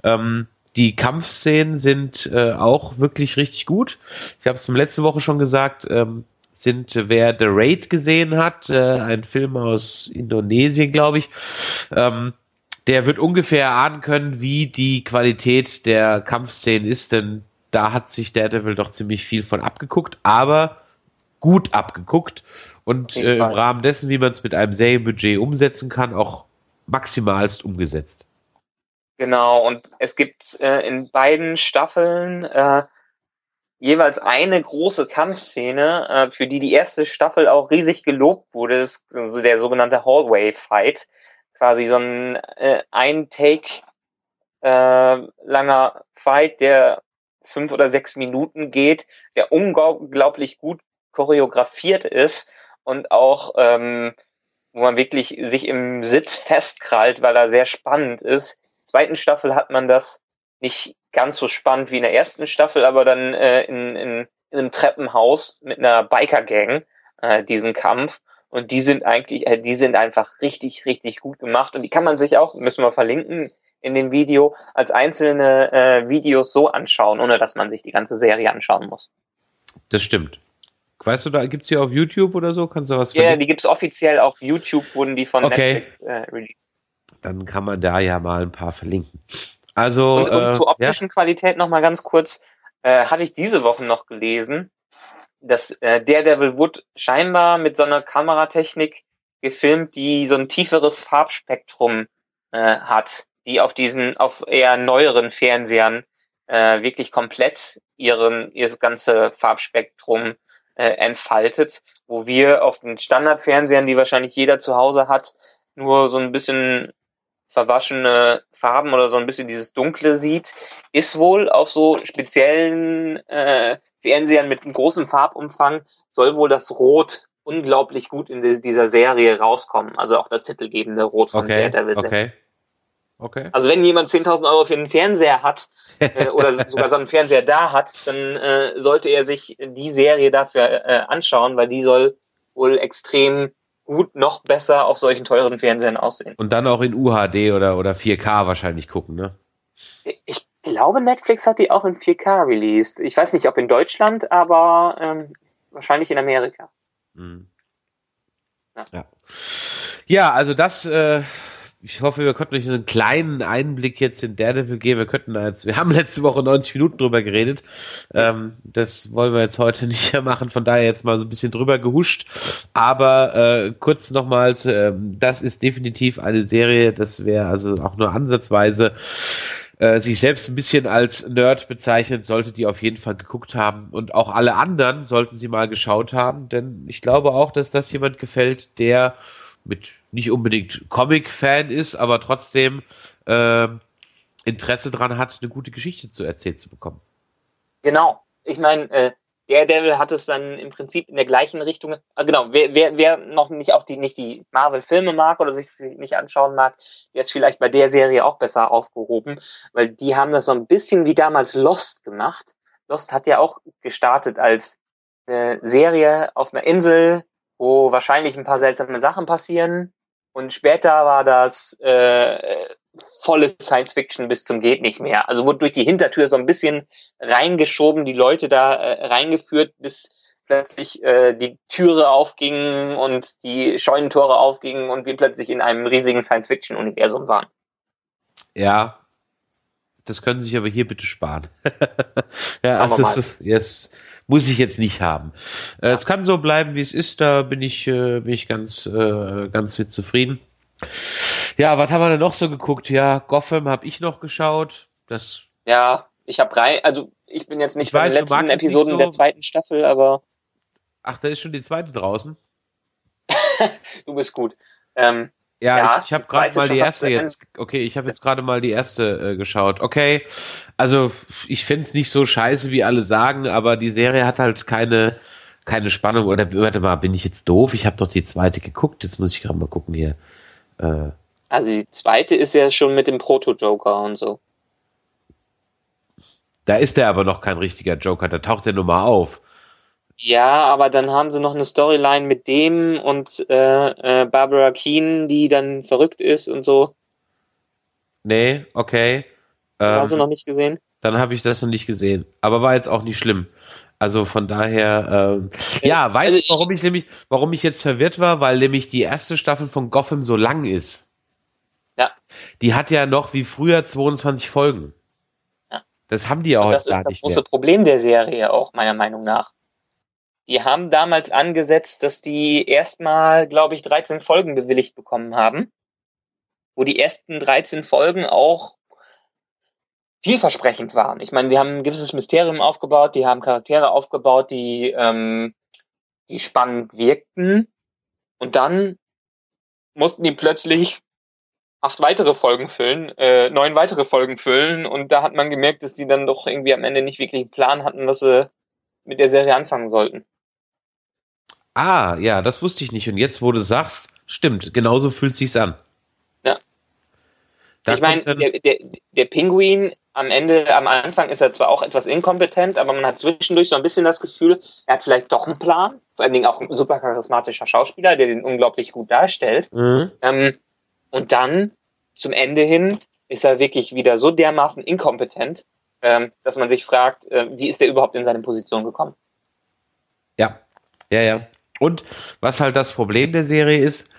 Speaker 2: Ähm, die Kampfszenen sind äh, auch wirklich richtig gut. Ich habe es letzte Woche schon gesagt, ähm, sind, wer The Raid gesehen hat, äh, ein Film aus Indonesien, glaube ich, ähm, der wird ungefähr ahnen können, wie die Qualität der Kampfszenen ist, denn da hat sich Daredevil doch ziemlich viel von abgeguckt, aber gut abgeguckt und äh, im. Rahmen dessen, wie man es mit einem Serienbudget umsetzen kann, auch maximalst umgesetzt.
Speaker 3: Genau, und es gibt äh, in beiden Staffeln äh, jeweils eine große Kampfszene, äh, für die die erste Staffel auch riesig gelobt wurde, das ist also der sogenannte Hallway Fight. Quasi so ein äh, ein Take äh, langer Fight, der fünf oder sechs Minuten geht, der unglaublich gut choreografiert ist und auch ähm, wo man wirklich sich im Sitz festkrallt, weil er sehr spannend ist. Zweiten Staffel hat man das nicht ganz so spannend wie in der ersten Staffel, aber dann äh, in, in, in einem Treppenhaus mit einer Biker-Gang äh, diesen Kampf. Und die sind eigentlich, äh, die sind einfach richtig, richtig gut gemacht. Und die kann man sich auch, müssen wir verlinken in dem Video, als einzelne äh, Videos so anschauen, ohne dass man sich die ganze Serie anschauen muss.
Speaker 2: Das stimmt. Weißt du, da gibt's hier auf YouTube oder so? Kannst du was
Speaker 3: Ja,
Speaker 2: verlinken?
Speaker 3: die gibt's offiziell auf YouTube, wurden die von
Speaker 2: Okay.
Speaker 3: Netflix äh, released.
Speaker 2: Dann kann man da ja mal ein paar verlinken. Also,
Speaker 3: Und, und
Speaker 2: äh,
Speaker 3: zur
Speaker 2: ja,
Speaker 3: optischen Qualität noch mal ganz kurz, äh, hatte ich diese Woche noch gelesen, dass äh, Daredevil Wood scheinbar mit so einer Kameratechnik gefilmt, die so ein tieferes Farbspektrum äh, hat, die auf diesen, auf eher neueren Fernsehern äh, wirklich komplett ihren, ihr ganze Farbspektrum äh, entfaltet, wo wir auf den Standardfernsehern, die wahrscheinlich jeder zu Hause hat, nur so ein bisschen verwaschene Farben oder so ein bisschen dieses Dunkle sieht, ist wohl auf so speziellen äh, Fernsehern mit einem großen Farbumfang soll wohl das Rot unglaublich gut in die- dieser Serie rauskommen. Also auch das titelgebende Rot von
Speaker 2: okay,
Speaker 3: Daredevil.
Speaker 2: okay. Okay.
Speaker 3: Also wenn jemand 10.000 Euro für einen Fernseher hat äh, (laughs) oder sogar so einen Fernseher da hat, dann äh, sollte er sich die Serie dafür äh, anschauen, weil die soll wohl extrem gut noch besser auf solchen teuren Fernsehern aussehen.
Speaker 2: Und dann auch in UHD oder, oder 4K wahrscheinlich gucken, ne?
Speaker 3: Ich glaube, Netflix hat die auch in 4K released. Ich weiß nicht, ob in Deutschland, aber ähm, wahrscheinlich in Amerika.
Speaker 2: Mhm. Ja, ja. ja also das, äh, ich hoffe, wir konnten euch einen kleinen Einblick jetzt in Daredevil geben. Wir könnten jetzt, wir haben letzte Woche 90 Minuten drüber geredet. Ähm, das wollen wir jetzt heute (laughs) nicht mehr machen, von daher jetzt mal so ein bisschen drüber gehuscht. Aber äh, kurz nochmals, äh, das ist definitiv eine Serie, das wäre also auch nur ansatzweise äh, sich selbst ein bisschen als Nerd bezeichnet, sollte die auf jeden Fall geguckt haben. Und auch alle anderen sollten sie mal geschaut haben, denn ich glaube auch, dass das jemand gefällt, der mit nicht unbedingt Comic-Fan ist, aber trotzdem äh, Interesse dran hat, eine gute Geschichte zu erzählen zu bekommen.
Speaker 3: Genau. Ich meine, äh, Daredevil hat es dann im Prinzip in der gleichen Richtung. Äh, genau, wer, wer, wer noch nicht auch die nicht die Marvel-Filme mag oder sich sie nicht anschauen mag, der ist vielleicht bei der Serie auch besser aufgehoben, weil die haben das so ein bisschen wie damals Lost gemacht. Lost hat ja auch gestartet als eine Serie auf einer Insel, wo wahrscheinlich ein paar seltsame Sachen passieren. Und später war das äh, volle Science Fiction bis zum geht nicht mehr. Also wurde durch die Hintertür so ein bisschen reingeschoben, die Leute da äh, reingeführt, bis plötzlich äh, die Türe aufgingen und die Scheunentore aufgingen und wir plötzlich in einem riesigen Science Fiction Universum waren.
Speaker 2: Ja, das können Sie sich aber hier bitte sparen. (laughs) ja, also das ist, yes, muss ich jetzt nicht haben. Äh, es kann so bleiben, wie es ist. Da bin ich, äh, bin ich ganz, äh, ganz mit zufrieden. Ja, was haben wir denn noch so geguckt? Ja, Gotham habe ich noch geschaut. Das.
Speaker 3: Ja, ich habe rein, also ich bin jetzt nicht ich bei den letzten Episoden so. der zweiten Staffel, aber.
Speaker 2: Ach, da ist schon die zweite draußen. (laughs)
Speaker 3: du bist gut. Ähm,
Speaker 2: ja, ja, ich, ich habe gerade mal die erste jetzt. Okay, ich habe jetzt gerade mal die erste äh, geschaut. Okay, also ich find's nicht so scheiße, wie alle sagen, aber die Serie hat halt keine keine Spannung. Oder warte mal, bin ich jetzt doof? Ich habe doch die zweite geguckt. Jetzt muss ich gerade mal gucken hier.
Speaker 3: Äh, also die zweite ist ja schon mit dem Proto-Joker und so.
Speaker 2: Da ist der aber noch kein richtiger Joker, da taucht der nur mal auf.
Speaker 3: Ja, aber dann haben sie noch eine Storyline mit dem und äh, äh, Barbara Keane, die dann verrückt ist und so.
Speaker 2: Nee, okay.
Speaker 3: Ähm, Hast du noch nicht gesehen?
Speaker 2: Dann habe ich das noch nicht gesehen. Aber war jetzt auch nicht schlimm. Also von daher, ähm, ja, weißt also du, warum ich nämlich, warum ich jetzt verwirrt war, weil nämlich die erste Staffel von Gotham so lang ist.
Speaker 3: Ja.
Speaker 2: Die hat ja noch wie früher 22 Folgen. Ja. Das haben die ja heute gar nicht
Speaker 3: Das ist das große mehr. Problem der Serie auch, meiner Meinung nach. Die haben damals angesetzt, dass die erstmal, glaube ich, 13 Folgen bewilligt bekommen haben, wo die ersten 13 Folgen auch vielversprechend waren. Ich meine, die haben ein gewisses Mysterium aufgebaut, die haben Charaktere aufgebaut, die, ähm, die spannend wirkten. Und dann mussten die plötzlich acht weitere Folgen füllen, äh, neun weitere Folgen füllen. Und da hat man gemerkt, dass die dann doch irgendwie am Ende nicht wirklich einen Plan hatten, was sie mit der Serie anfangen sollten.
Speaker 2: Ah, ja, das wusste ich nicht. Und jetzt, wo du sagst, stimmt, genauso fühlt sich's an.
Speaker 3: Ja. Da ich meine, der, der, der Pinguin am Ende, am Anfang ist er zwar auch etwas inkompetent, aber man hat zwischendurch so ein bisschen das Gefühl, er hat vielleicht doch einen Plan. Vor allen Dingen auch ein super charismatischer Schauspieler, der den unglaublich gut darstellt. Mhm. Ähm, und dann zum Ende hin ist er wirklich wieder so dermaßen inkompetent, ähm, dass man sich fragt, äh, wie ist er überhaupt in seine Position gekommen?
Speaker 2: Ja, ja, ja. Und was halt das Problem der Serie ist,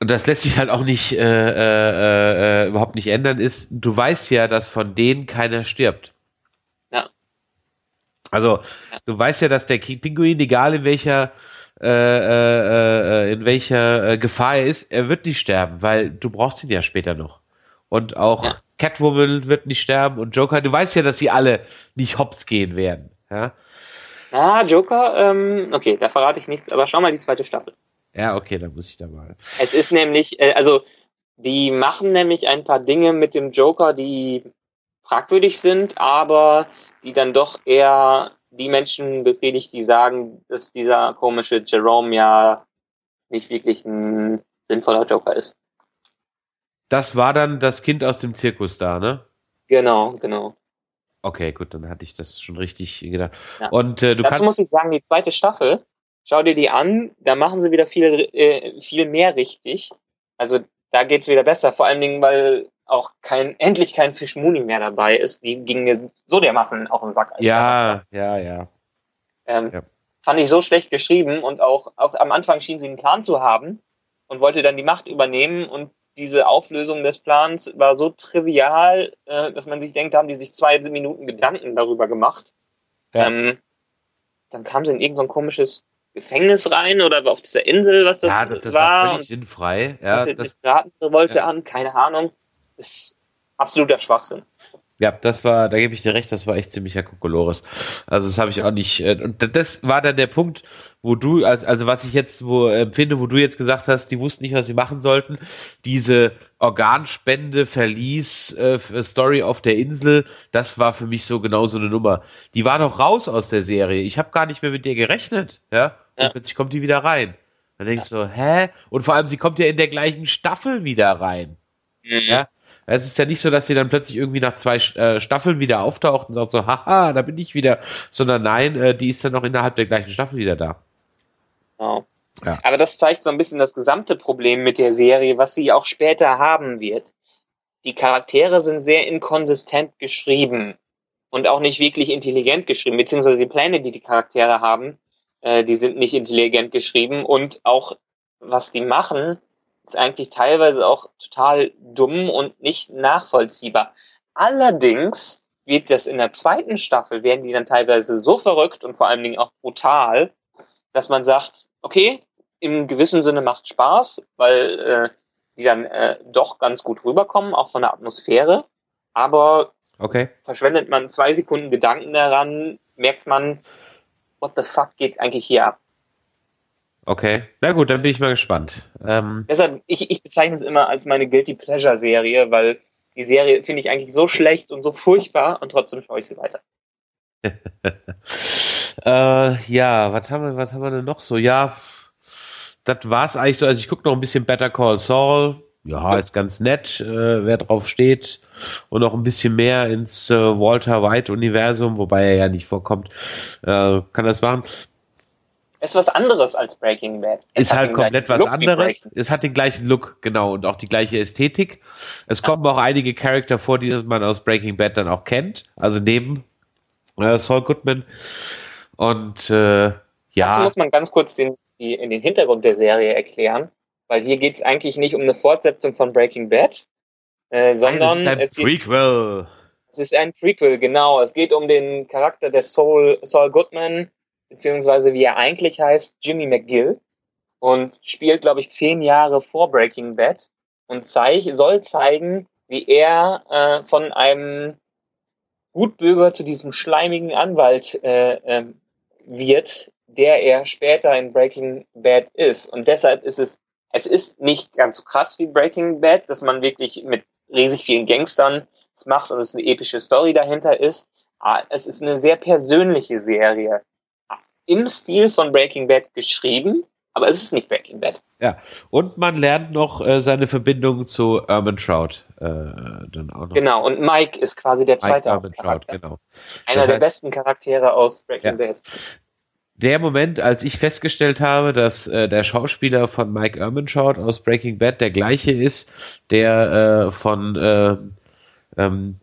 Speaker 2: und das lässt sich halt auch nicht äh, äh, äh, überhaupt nicht ändern, ist, du weißt ja, dass von denen keiner stirbt.
Speaker 3: Ja.
Speaker 2: Also, ja. du weißt ja, dass der Pinguin, egal in welcher äh, äh, äh, in welcher äh, Gefahr er ist, er wird nicht sterben, weil du brauchst ihn ja später noch. Und auch ja. Catwoman wird nicht sterben und Joker, du weißt ja, dass sie alle nicht hops gehen werden. Ja.
Speaker 3: Ah, Joker, ähm, okay, da verrate ich nichts, aber schau mal die zweite Staffel.
Speaker 2: Ja, okay, dann muss ich da mal.
Speaker 3: Es ist nämlich, äh, also die machen nämlich ein paar Dinge mit dem Joker, die fragwürdig sind, aber die dann doch eher die Menschen befriedigt, die sagen, dass dieser komische Jerome ja nicht wirklich ein sinnvoller Joker ist.
Speaker 2: Das war dann das Kind aus dem Zirkus da, ne?
Speaker 3: Genau, genau.
Speaker 2: Okay, gut, dann hatte ich das schon richtig gedacht. Ja. Und äh, du
Speaker 3: Dazu
Speaker 2: kannst
Speaker 3: muss ich sagen, die zweite Staffel, schau dir die an, da machen sie wieder viel, äh, viel mehr richtig. Also da geht's wieder besser, vor allen Dingen, weil auch kein, endlich kein Fischmuni mehr dabei ist. Die ging mir so dermaßen auf den Sack.
Speaker 2: Ja, ja, ja.
Speaker 3: Ähm, ja. fand ich so schlecht geschrieben und auch, auch am Anfang schien sie einen Plan zu haben und wollte dann die Macht übernehmen und diese Auflösung des Plans war so trivial, äh, dass man sich denkt, da haben die sich zwei Minuten Gedanken darüber gemacht. Ja. Ähm, dann kam sie in irgendein komisches Gefängnis rein oder auf dieser Insel, was das, ja, das, das war.
Speaker 2: war völlig sinnfrei. Ja,
Speaker 3: das, Piratenrevolte ja. an, keine Ahnung. Das ist absoluter Schwachsinn.
Speaker 2: Ja, das war, da gebe ich dir recht, das war echt ziemlicher Kokolores. Also das habe ich auch nicht. Äh, und das war dann der Punkt, wo du, also, also was ich jetzt wo empfinde, wo du jetzt gesagt hast, die wussten nicht, was sie machen sollten. Diese Organspende, Verlies, äh, Story auf der Insel, das war für mich so genau so eine Nummer. Die war doch raus aus der Serie. Ich habe gar nicht mehr mit dir gerechnet, ja. Und plötzlich kommt die wieder rein. Dann denkst du, ja. so, hä? Und vor allem, sie kommt ja in der gleichen Staffel wieder rein. Mhm. Ja. Es ist ja nicht so, dass sie dann plötzlich irgendwie nach zwei äh, Staffeln wieder auftaucht und sagt so, haha, da bin ich wieder, sondern nein, äh, die ist dann noch innerhalb der gleichen Staffel wieder da.
Speaker 3: Oh. Ja. Aber das zeigt so ein bisschen das gesamte Problem mit der Serie, was sie auch später haben wird. Die Charaktere sind sehr inkonsistent geschrieben und auch nicht wirklich intelligent geschrieben, beziehungsweise die Pläne, die die Charaktere haben, äh, die sind nicht intelligent geschrieben und auch was die machen, ist eigentlich teilweise auch total dumm und nicht nachvollziehbar. Allerdings wird das in der zweiten Staffel, werden die dann teilweise so verrückt und vor allen Dingen auch brutal, dass man sagt, okay, im gewissen Sinne macht Spaß, weil äh, die dann äh, doch ganz gut rüberkommen, auch von der Atmosphäre. Aber
Speaker 2: okay.
Speaker 3: verschwendet man zwei Sekunden Gedanken daran, merkt man, what the fuck geht eigentlich hier ab?
Speaker 2: Okay, na gut, dann bin ich mal gespannt.
Speaker 3: Ähm Deshalb, ich, ich bezeichne es immer als meine Guilty Pleasure Serie, weil die Serie finde ich eigentlich so schlecht und so furchtbar und trotzdem schaue ich sie weiter. (laughs)
Speaker 2: äh, ja, was haben wir, was haben wir denn noch so? Ja, das war's eigentlich so. Also ich gucke noch ein bisschen Better Call Saul. Ja, ist ganz nett, äh, wer drauf steht. Und noch ein bisschen mehr ins äh, Walter White Universum, wobei er ja nicht vorkommt, äh, kann das machen
Speaker 3: ist was anderes als Breaking Bad.
Speaker 2: Es ist halt komplett was Look anderes. Es hat den gleichen Look, genau, und auch die gleiche Ästhetik. Es ja. kommen auch einige Charakter vor, die man aus Breaking Bad dann auch kennt. Also neben äh, Saul Goodman. Und äh, ja.
Speaker 3: Dazu muss man ganz kurz den, die, in den Hintergrund der Serie erklären, weil hier geht es eigentlich nicht um eine Fortsetzung von Breaking Bad, äh, sondern
Speaker 2: Nein, es ist ein Prequel.
Speaker 3: Geht, es ist ein Prequel, genau. Es geht um den Charakter der Saul, Saul Goodman, beziehungsweise wie er eigentlich heißt, Jimmy McGill und spielt, glaube ich, zehn Jahre vor Breaking Bad und zeig, soll zeigen, wie er äh, von einem Gutbürger zu diesem schleimigen Anwalt äh, äh, wird, der er später in Breaking Bad ist. Und deshalb ist es, es ist nicht ganz so krass wie Breaking Bad, dass man wirklich mit riesig vielen Gangstern es macht und es eine epische Story dahinter ist. Aber es ist eine sehr persönliche Serie im Stil von Breaking Bad geschrieben, aber es ist nicht Breaking Bad.
Speaker 2: Ja, und man lernt noch äh, seine Verbindung zu Urban Trout. Äh,
Speaker 3: dann auch noch. Genau, und Mike ist quasi der zweite Mike Urban Trout, genau. Einer das heißt, der besten Charaktere aus Breaking ja. Bad.
Speaker 2: Der Moment, als ich festgestellt habe, dass äh, der Schauspieler von Mike Ehrmantraut aus Breaking Bad der gleiche ist, der äh, von äh, ähm,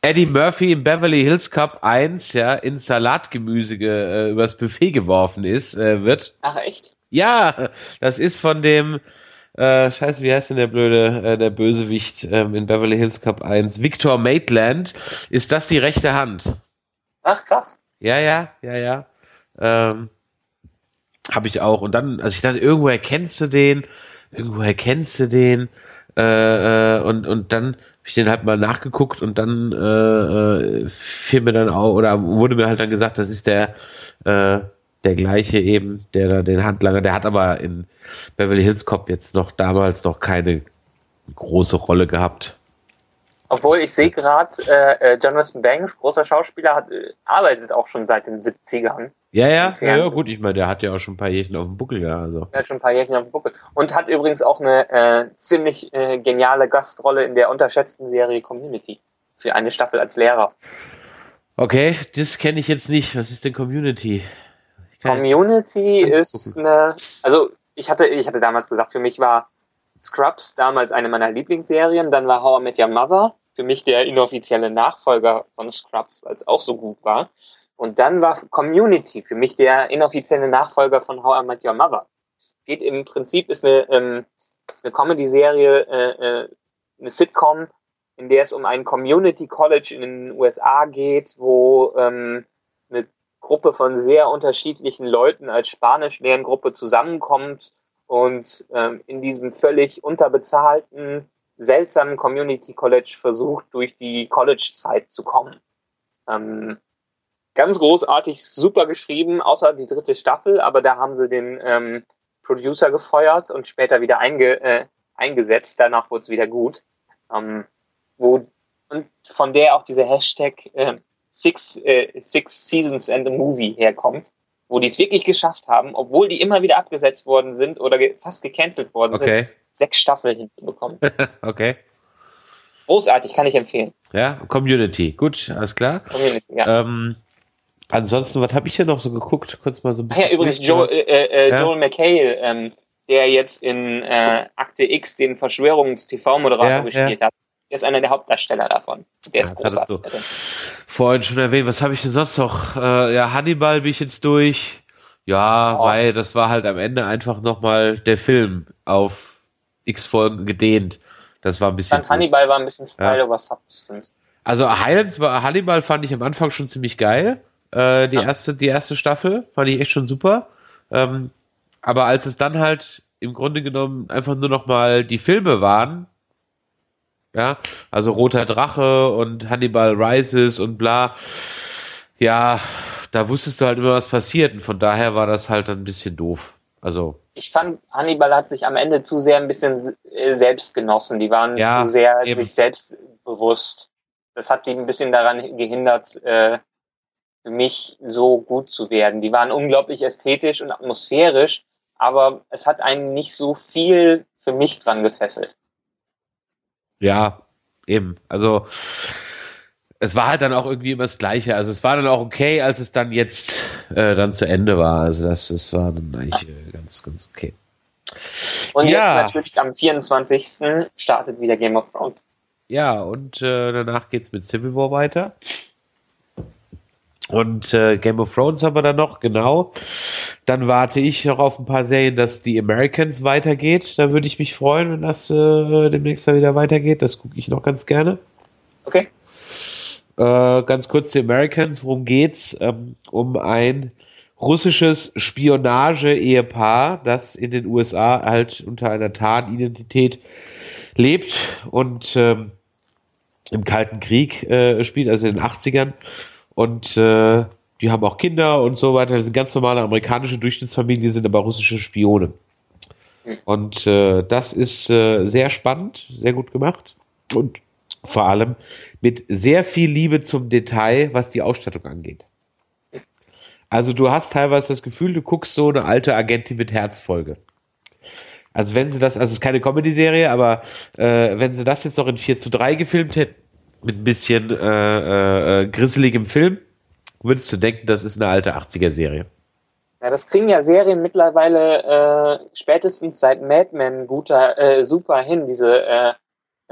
Speaker 2: Eddie Murphy im Beverly Hills Cup 1 ja in Salatgemüse äh, übers Buffet geworfen ist, äh, wird.
Speaker 3: Ach echt?
Speaker 2: Ja, das ist von dem äh, Scheiße, wie heißt denn der blöde, äh, der Bösewicht ähm, in Beverly Hills Cup 1? Victor Maitland. Ist das die rechte Hand?
Speaker 3: Ach krass.
Speaker 2: Ja, ja, ja, ja. Ähm, habe ich auch. Und dann, also ich dachte, irgendwo erkennst du den, irgendwo erkennst du den. Äh, äh, und, und dann habe ich den halt mal nachgeguckt und dann äh, äh, fiel mir dann auch, oder wurde mir halt dann gesagt, das ist der, äh, der gleiche eben, der da den Handlanger, der hat aber in Beverly Hills Cop jetzt noch damals noch keine große Rolle gehabt.
Speaker 3: Obwohl ich sehe gerade, äh, äh, Jonathan Banks, großer Schauspieler, hat, äh, arbeitet auch schon seit den 70ern.
Speaker 2: Ja, ja, ja, ja, gut, ich meine, der hat ja auch schon ein paar Jährchen auf dem Buckel, ja. Also.
Speaker 3: Er hat schon ein paar Jährchen auf dem Buckel. Und hat übrigens auch eine äh, ziemlich äh, geniale Gastrolle in der unterschätzten Serie Community. Für eine Staffel als Lehrer.
Speaker 2: Okay, das kenne ich jetzt nicht. Was ist denn Community?
Speaker 3: Community ist eine, also ich hatte, ich hatte damals gesagt, für mich war Scrubs damals eine meiner Lieblingsserien, dann war How I Met Your Mother für mich der inoffizielle Nachfolger von Scrubs, weil es auch so gut war. Und dann war Community für mich der inoffizielle Nachfolger von How I Met Your Mother. Geht im Prinzip, ist eine, ähm, eine Comedy-Serie, äh, äh, eine Sitcom, in der es um ein Community College in den USA geht, wo ähm, eine Gruppe von sehr unterschiedlichen Leuten als Spanisch-Lerngruppe zusammenkommt und ähm, in diesem völlig unterbezahlten, seltsamen Community College versucht, durch die College-Zeit zu kommen. Ähm, ganz großartig, super geschrieben, außer die dritte Staffel, aber da haben sie den ähm, Producer gefeuert und später wieder einge, äh, eingesetzt. Danach wurde es wieder gut. Ähm, wo, und von der auch dieser Hashtag äh, Six, äh, Six Seasons and a Movie herkommt, wo die es wirklich geschafft haben, obwohl die immer wieder abgesetzt worden sind oder ge fast gecancelt worden okay. sind, sechs Staffeln hinzubekommen. (laughs)
Speaker 2: okay.
Speaker 3: Großartig, kann ich empfehlen.
Speaker 2: Ja, Community, gut, alles klar. Community, ja. Ähm, Ansonsten, was habe ich hier noch so geguckt? Kurz mal so ein bisschen.
Speaker 3: Ach ja, übrigens Joe, äh, äh, ja? Joel McHale, ähm, der jetzt in äh, Akte X den Verschwörungs-TV-Moderator ja, gespielt ja. hat. Der ist einer der Hauptdarsteller davon. Der ist großartig.
Speaker 2: Vorhin schon erwähnt, was habe ich denn sonst noch? Äh, ja, Hannibal bin ich jetzt durch. Ja, oh. weil das war halt am Ende einfach nochmal der Film auf X Folgen gedehnt. Das war ein bisschen.
Speaker 3: Dann Hannibal war ein bisschen Style ja. over Substance.
Speaker 2: Also Highlands war Hannibal fand ich am Anfang schon ziemlich geil. Äh, die, ja. erste, die erste Staffel fand ich echt schon super. Ähm, aber als es dann halt im Grunde genommen einfach nur noch mal die Filme waren, ja, also Roter Drache und Hannibal Rises und bla, ja, da wusstest du halt immer, was passiert und von daher war das halt dann ein bisschen doof. Also.
Speaker 3: Ich fand, Hannibal hat sich am Ende zu sehr ein bisschen äh, selbst genossen. Die waren ja, zu sehr eben. sich selbst bewusst. Das hat die ein bisschen daran gehindert, äh, für mich so gut zu werden. Die waren unglaublich ästhetisch und atmosphärisch, aber es hat einen nicht so viel für mich dran gefesselt.
Speaker 2: Ja, eben. Also es war halt dann auch irgendwie immer das Gleiche. Also es war dann auch okay, als es dann jetzt äh, dann zu Ende war. Also das, das war dann eigentlich äh, ganz, ganz okay.
Speaker 3: Und ja. jetzt natürlich am 24. startet wieder Game of Thrones.
Speaker 2: Ja, und äh, danach geht's mit Civil War weiter. Und äh, Game of Thrones haben wir dann noch, genau. Dann warte ich noch auf ein paar Serien, dass die Americans weitergeht. Da würde ich mich freuen, wenn das äh, demnächst mal wieder weitergeht. Das gucke ich noch ganz gerne.
Speaker 3: Okay.
Speaker 2: Äh, ganz kurz die Americans, worum geht's? Ähm, um ein russisches Spionage-Ehepaar, das in den USA halt unter einer Tarnidentität lebt und ähm, im Kalten Krieg äh, spielt, also in den 80ern und äh, die haben auch Kinder und so weiter. Das sind ganz normale amerikanische Durchschnittsfamilie, sind aber russische Spione. Und äh, das ist äh, sehr spannend, sehr gut gemacht und vor allem mit sehr viel Liebe zum Detail, was die Ausstattung angeht. Also du hast teilweise das Gefühl, du guckst so eine alte Agentin mit Herzfolge. Also wenn sie das, also es ist keine Comedy-Serie, aber äh, wenn sie das jetzt noch in 4 zu 3 gefilmt hätten, mit ein bisschen äh, äh, äh, grisseligem Film, würdest du denken, das ist eine alte 80er-Serie.
Speaker 3: Ja, das kriegen ja Serien mittlerweile äh, spätestens seit Mad Men guter, äh, super hin, diese, äh,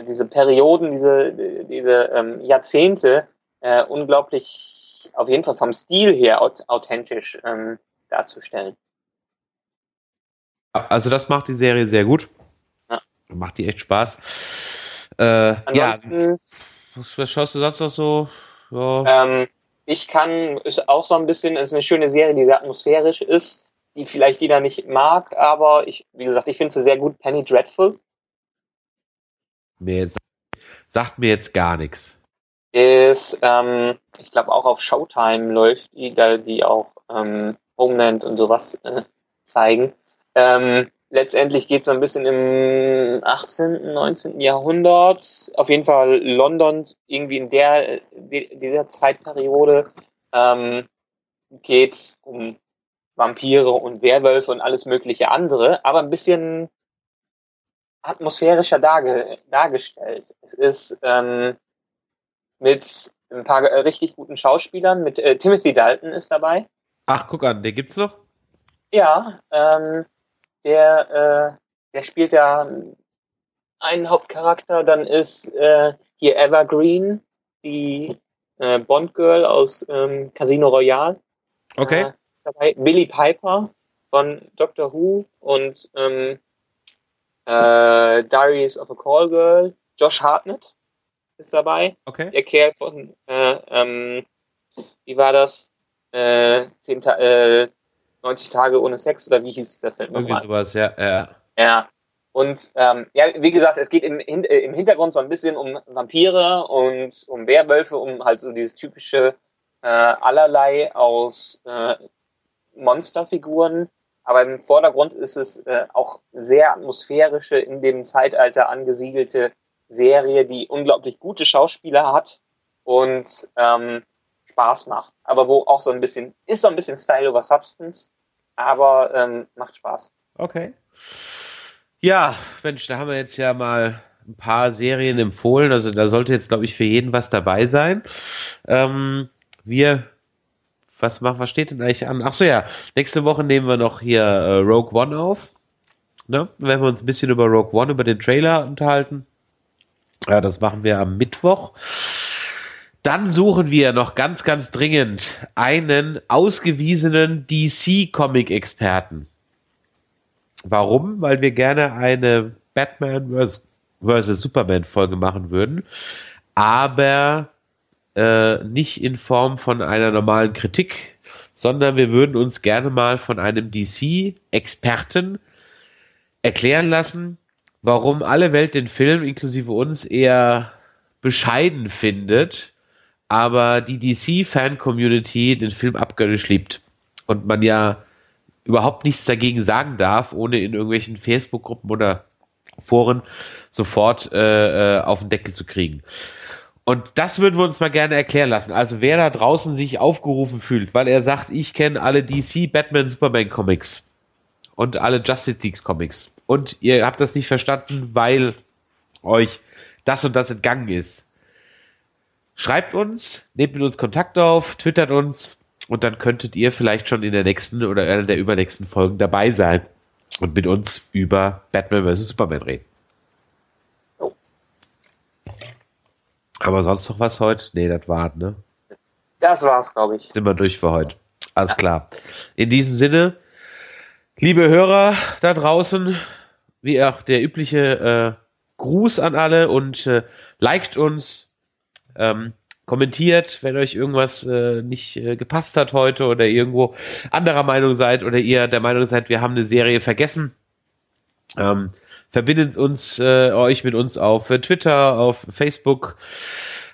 Speaker 3: diese Perioden, diese, diese ähm, Jahrzehnte äh, unglaublich, auf jeden Fall vom Stil her authentisch ähm, darzustellen.
Speaker 2: Also das macht die Serie sehr gut. Ja. Macht die echt Spaß. Äh, ja, was, was schaust du sonst noch so?
Speaker 3: so? Ähm, ich kann, ist auch so ein bisschen, ist eine schöne Serie, die sehr atmosphärisch ist, die vielleicht jeder nicht mag, aber ich, wie gesagt, ich finde sie sehr gut. Penny Dreadful.
Speaker 2: Mir jetzt, sagt mir jetzt gar nichts.
Speaker 3: Ist, ähm, ich glaube auch auf Showtime läuft die, da die auch ähm, Homeland und sowas äh, zeigen. Ähm, letztendlich geht es ein bisschen im 18., 19. Jahrhundert, auf jeden Fall London, irgendwie in der dieser Zeitperiode ähm, geht es um Vampire und Werwölfe und alles mögliche andere, aber ein bisschen atmosphärischer darge dargestellt. Es ist ähm, mit ein paar richtig guten Schauspielern, mit äh, Timothy Dalton ist dabei.
Speaker 2: Ach, guck an, der gibt's noch?
Speaker 3: Ja, ähm, der, äh, der spielt da einen Hauptcharakter, dann ist äh, hier Evergreen, die äh, Bond Girl aus ähm, Casino Royale.
Speaker 2: Okay.
Speaker 3: Äh, ist dabei. Billy Piper von Doctor Who und ähm, äh, Diaries of a Call Girl. Josh Hartnett ist dabei.
Speaker 2: Okay.
Speaker 3: Der Kerl von, äh, ähm, wie war das? Äh, 10 Ta äh, 90 Tage ohne Sex oder wie hieß dieser Film
Speaker 2: Irgendwie sowas, ja, ja.
Speaker 3: Ja. Und ähm, ja, wie gesagt, es geht im, äh, im Hintergrund so ein bisschen um Vampire und um Werwölfe, um halt so dieses typische äh, allerlei aus äh, Monsterfiguren. Aber im Vordergrund ist es äh, auch sehr atmosphärische, in dem Zeitalter angesiedelte Serie, die unglaublich gute Schauspieler hat und ähm, Spaß macht. Aber wo auch so ein bisschen, ist so ein bisschen Style over Substance, aber ähm, macht Spaß.
Speaker 2: Okay. Ja, Mensch, da haben wir jetzt ja mal ein paar Serien empfohlen. Also da sollte jetzt, glaube ich, für jeden was dabei sein. Ähm, wir, was was steht denn eigentlich an? Ach so, ja, nächste Woche nehmen wir noch hier äh, Rogue One auf. Ne? Werden wir uns ein bisschen über Rogue One, über den Trailer unterhalten. Ja, das machen wir am Mittwoch. Dann suchen wir noch ganz, ganz dringend einen ausgewiesenen DC-Comic-Experten. Warum? Weil wir gerne eine Batman vs. vs. Superman Folge machen würden, aber äh, nicht in Form von einer normalen Kritik, sondern wir würden uns gerne mal von einem DC-Experten erklären lassen, warum alle Welt den Film inklusive uns eher bescheiden findet, aber die DC-Fan-Community den Film abgöttisch liebt. Und man ja überhaupt nichts dagegen sagen darf, ohne in irgendwelchen Facebook-Gruppen oder Foren sofort äh, äh, auf den Deckel zu kriegen. Und das würden wir uns mal gerne erklären lassen. Also wer da draußen sich aufgerufen fühlt, weil er sagt, ich kenne alle DC, Batman, Superman Comics und alle Justice League Comics und ihr habt das nicht verstanden, weil euch das und das entgangen ist. Schreibt uns, nehmt mit uns Kontakt auf, twittert uns und dann könntet ihr vielleicht schon in der nächsten oder einer der übernächsten Folgen dabei sein und mit uns über Batman vs. Superman reden. Aber sonst noch was heute? Nee, das war's, ne?
Speaker 3: Das war's, glaube ich.
Speaker 2: Sind wir durch für heute. Alles klar. In diesem Sinne, liebe Hörer da draußen, wie auch der übliche äh, Gruß an alle und äh, liked uns, ähm, kommentiert, wenn euch irgendwas äh, nicht äh, gepasst hat heute oder irgendwo anderer Meinung seid oder ihr der Meinung seid, wir haben eine Serie vergessen. Ähm, verbindet uns äh, euch mit uns auf äh, Twitter, auf Facebook,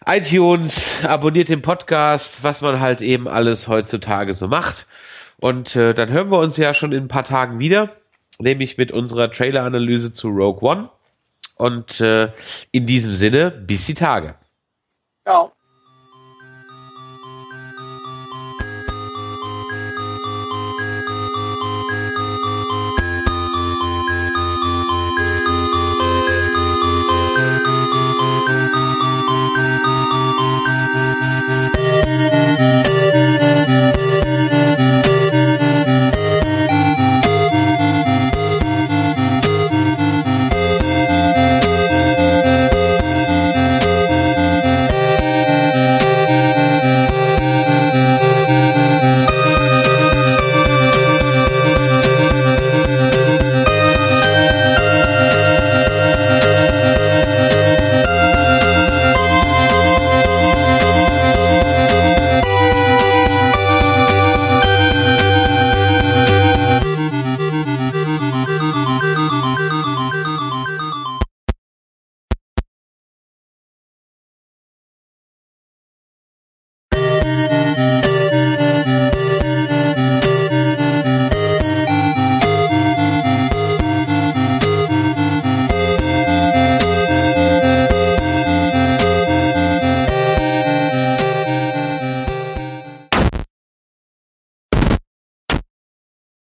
Speaker 2: iTunes, abonniert den Podcast, was man halt eben alles heutzutage so macht. Und äh, dann hören wir uns ja schon in ein paar Tagen wieder, nämlich mit unserer Trailer-Analyse zu Rogue One. Und äh, in diesem Sinne, bis die Tage.
Speaker 3: Ciao.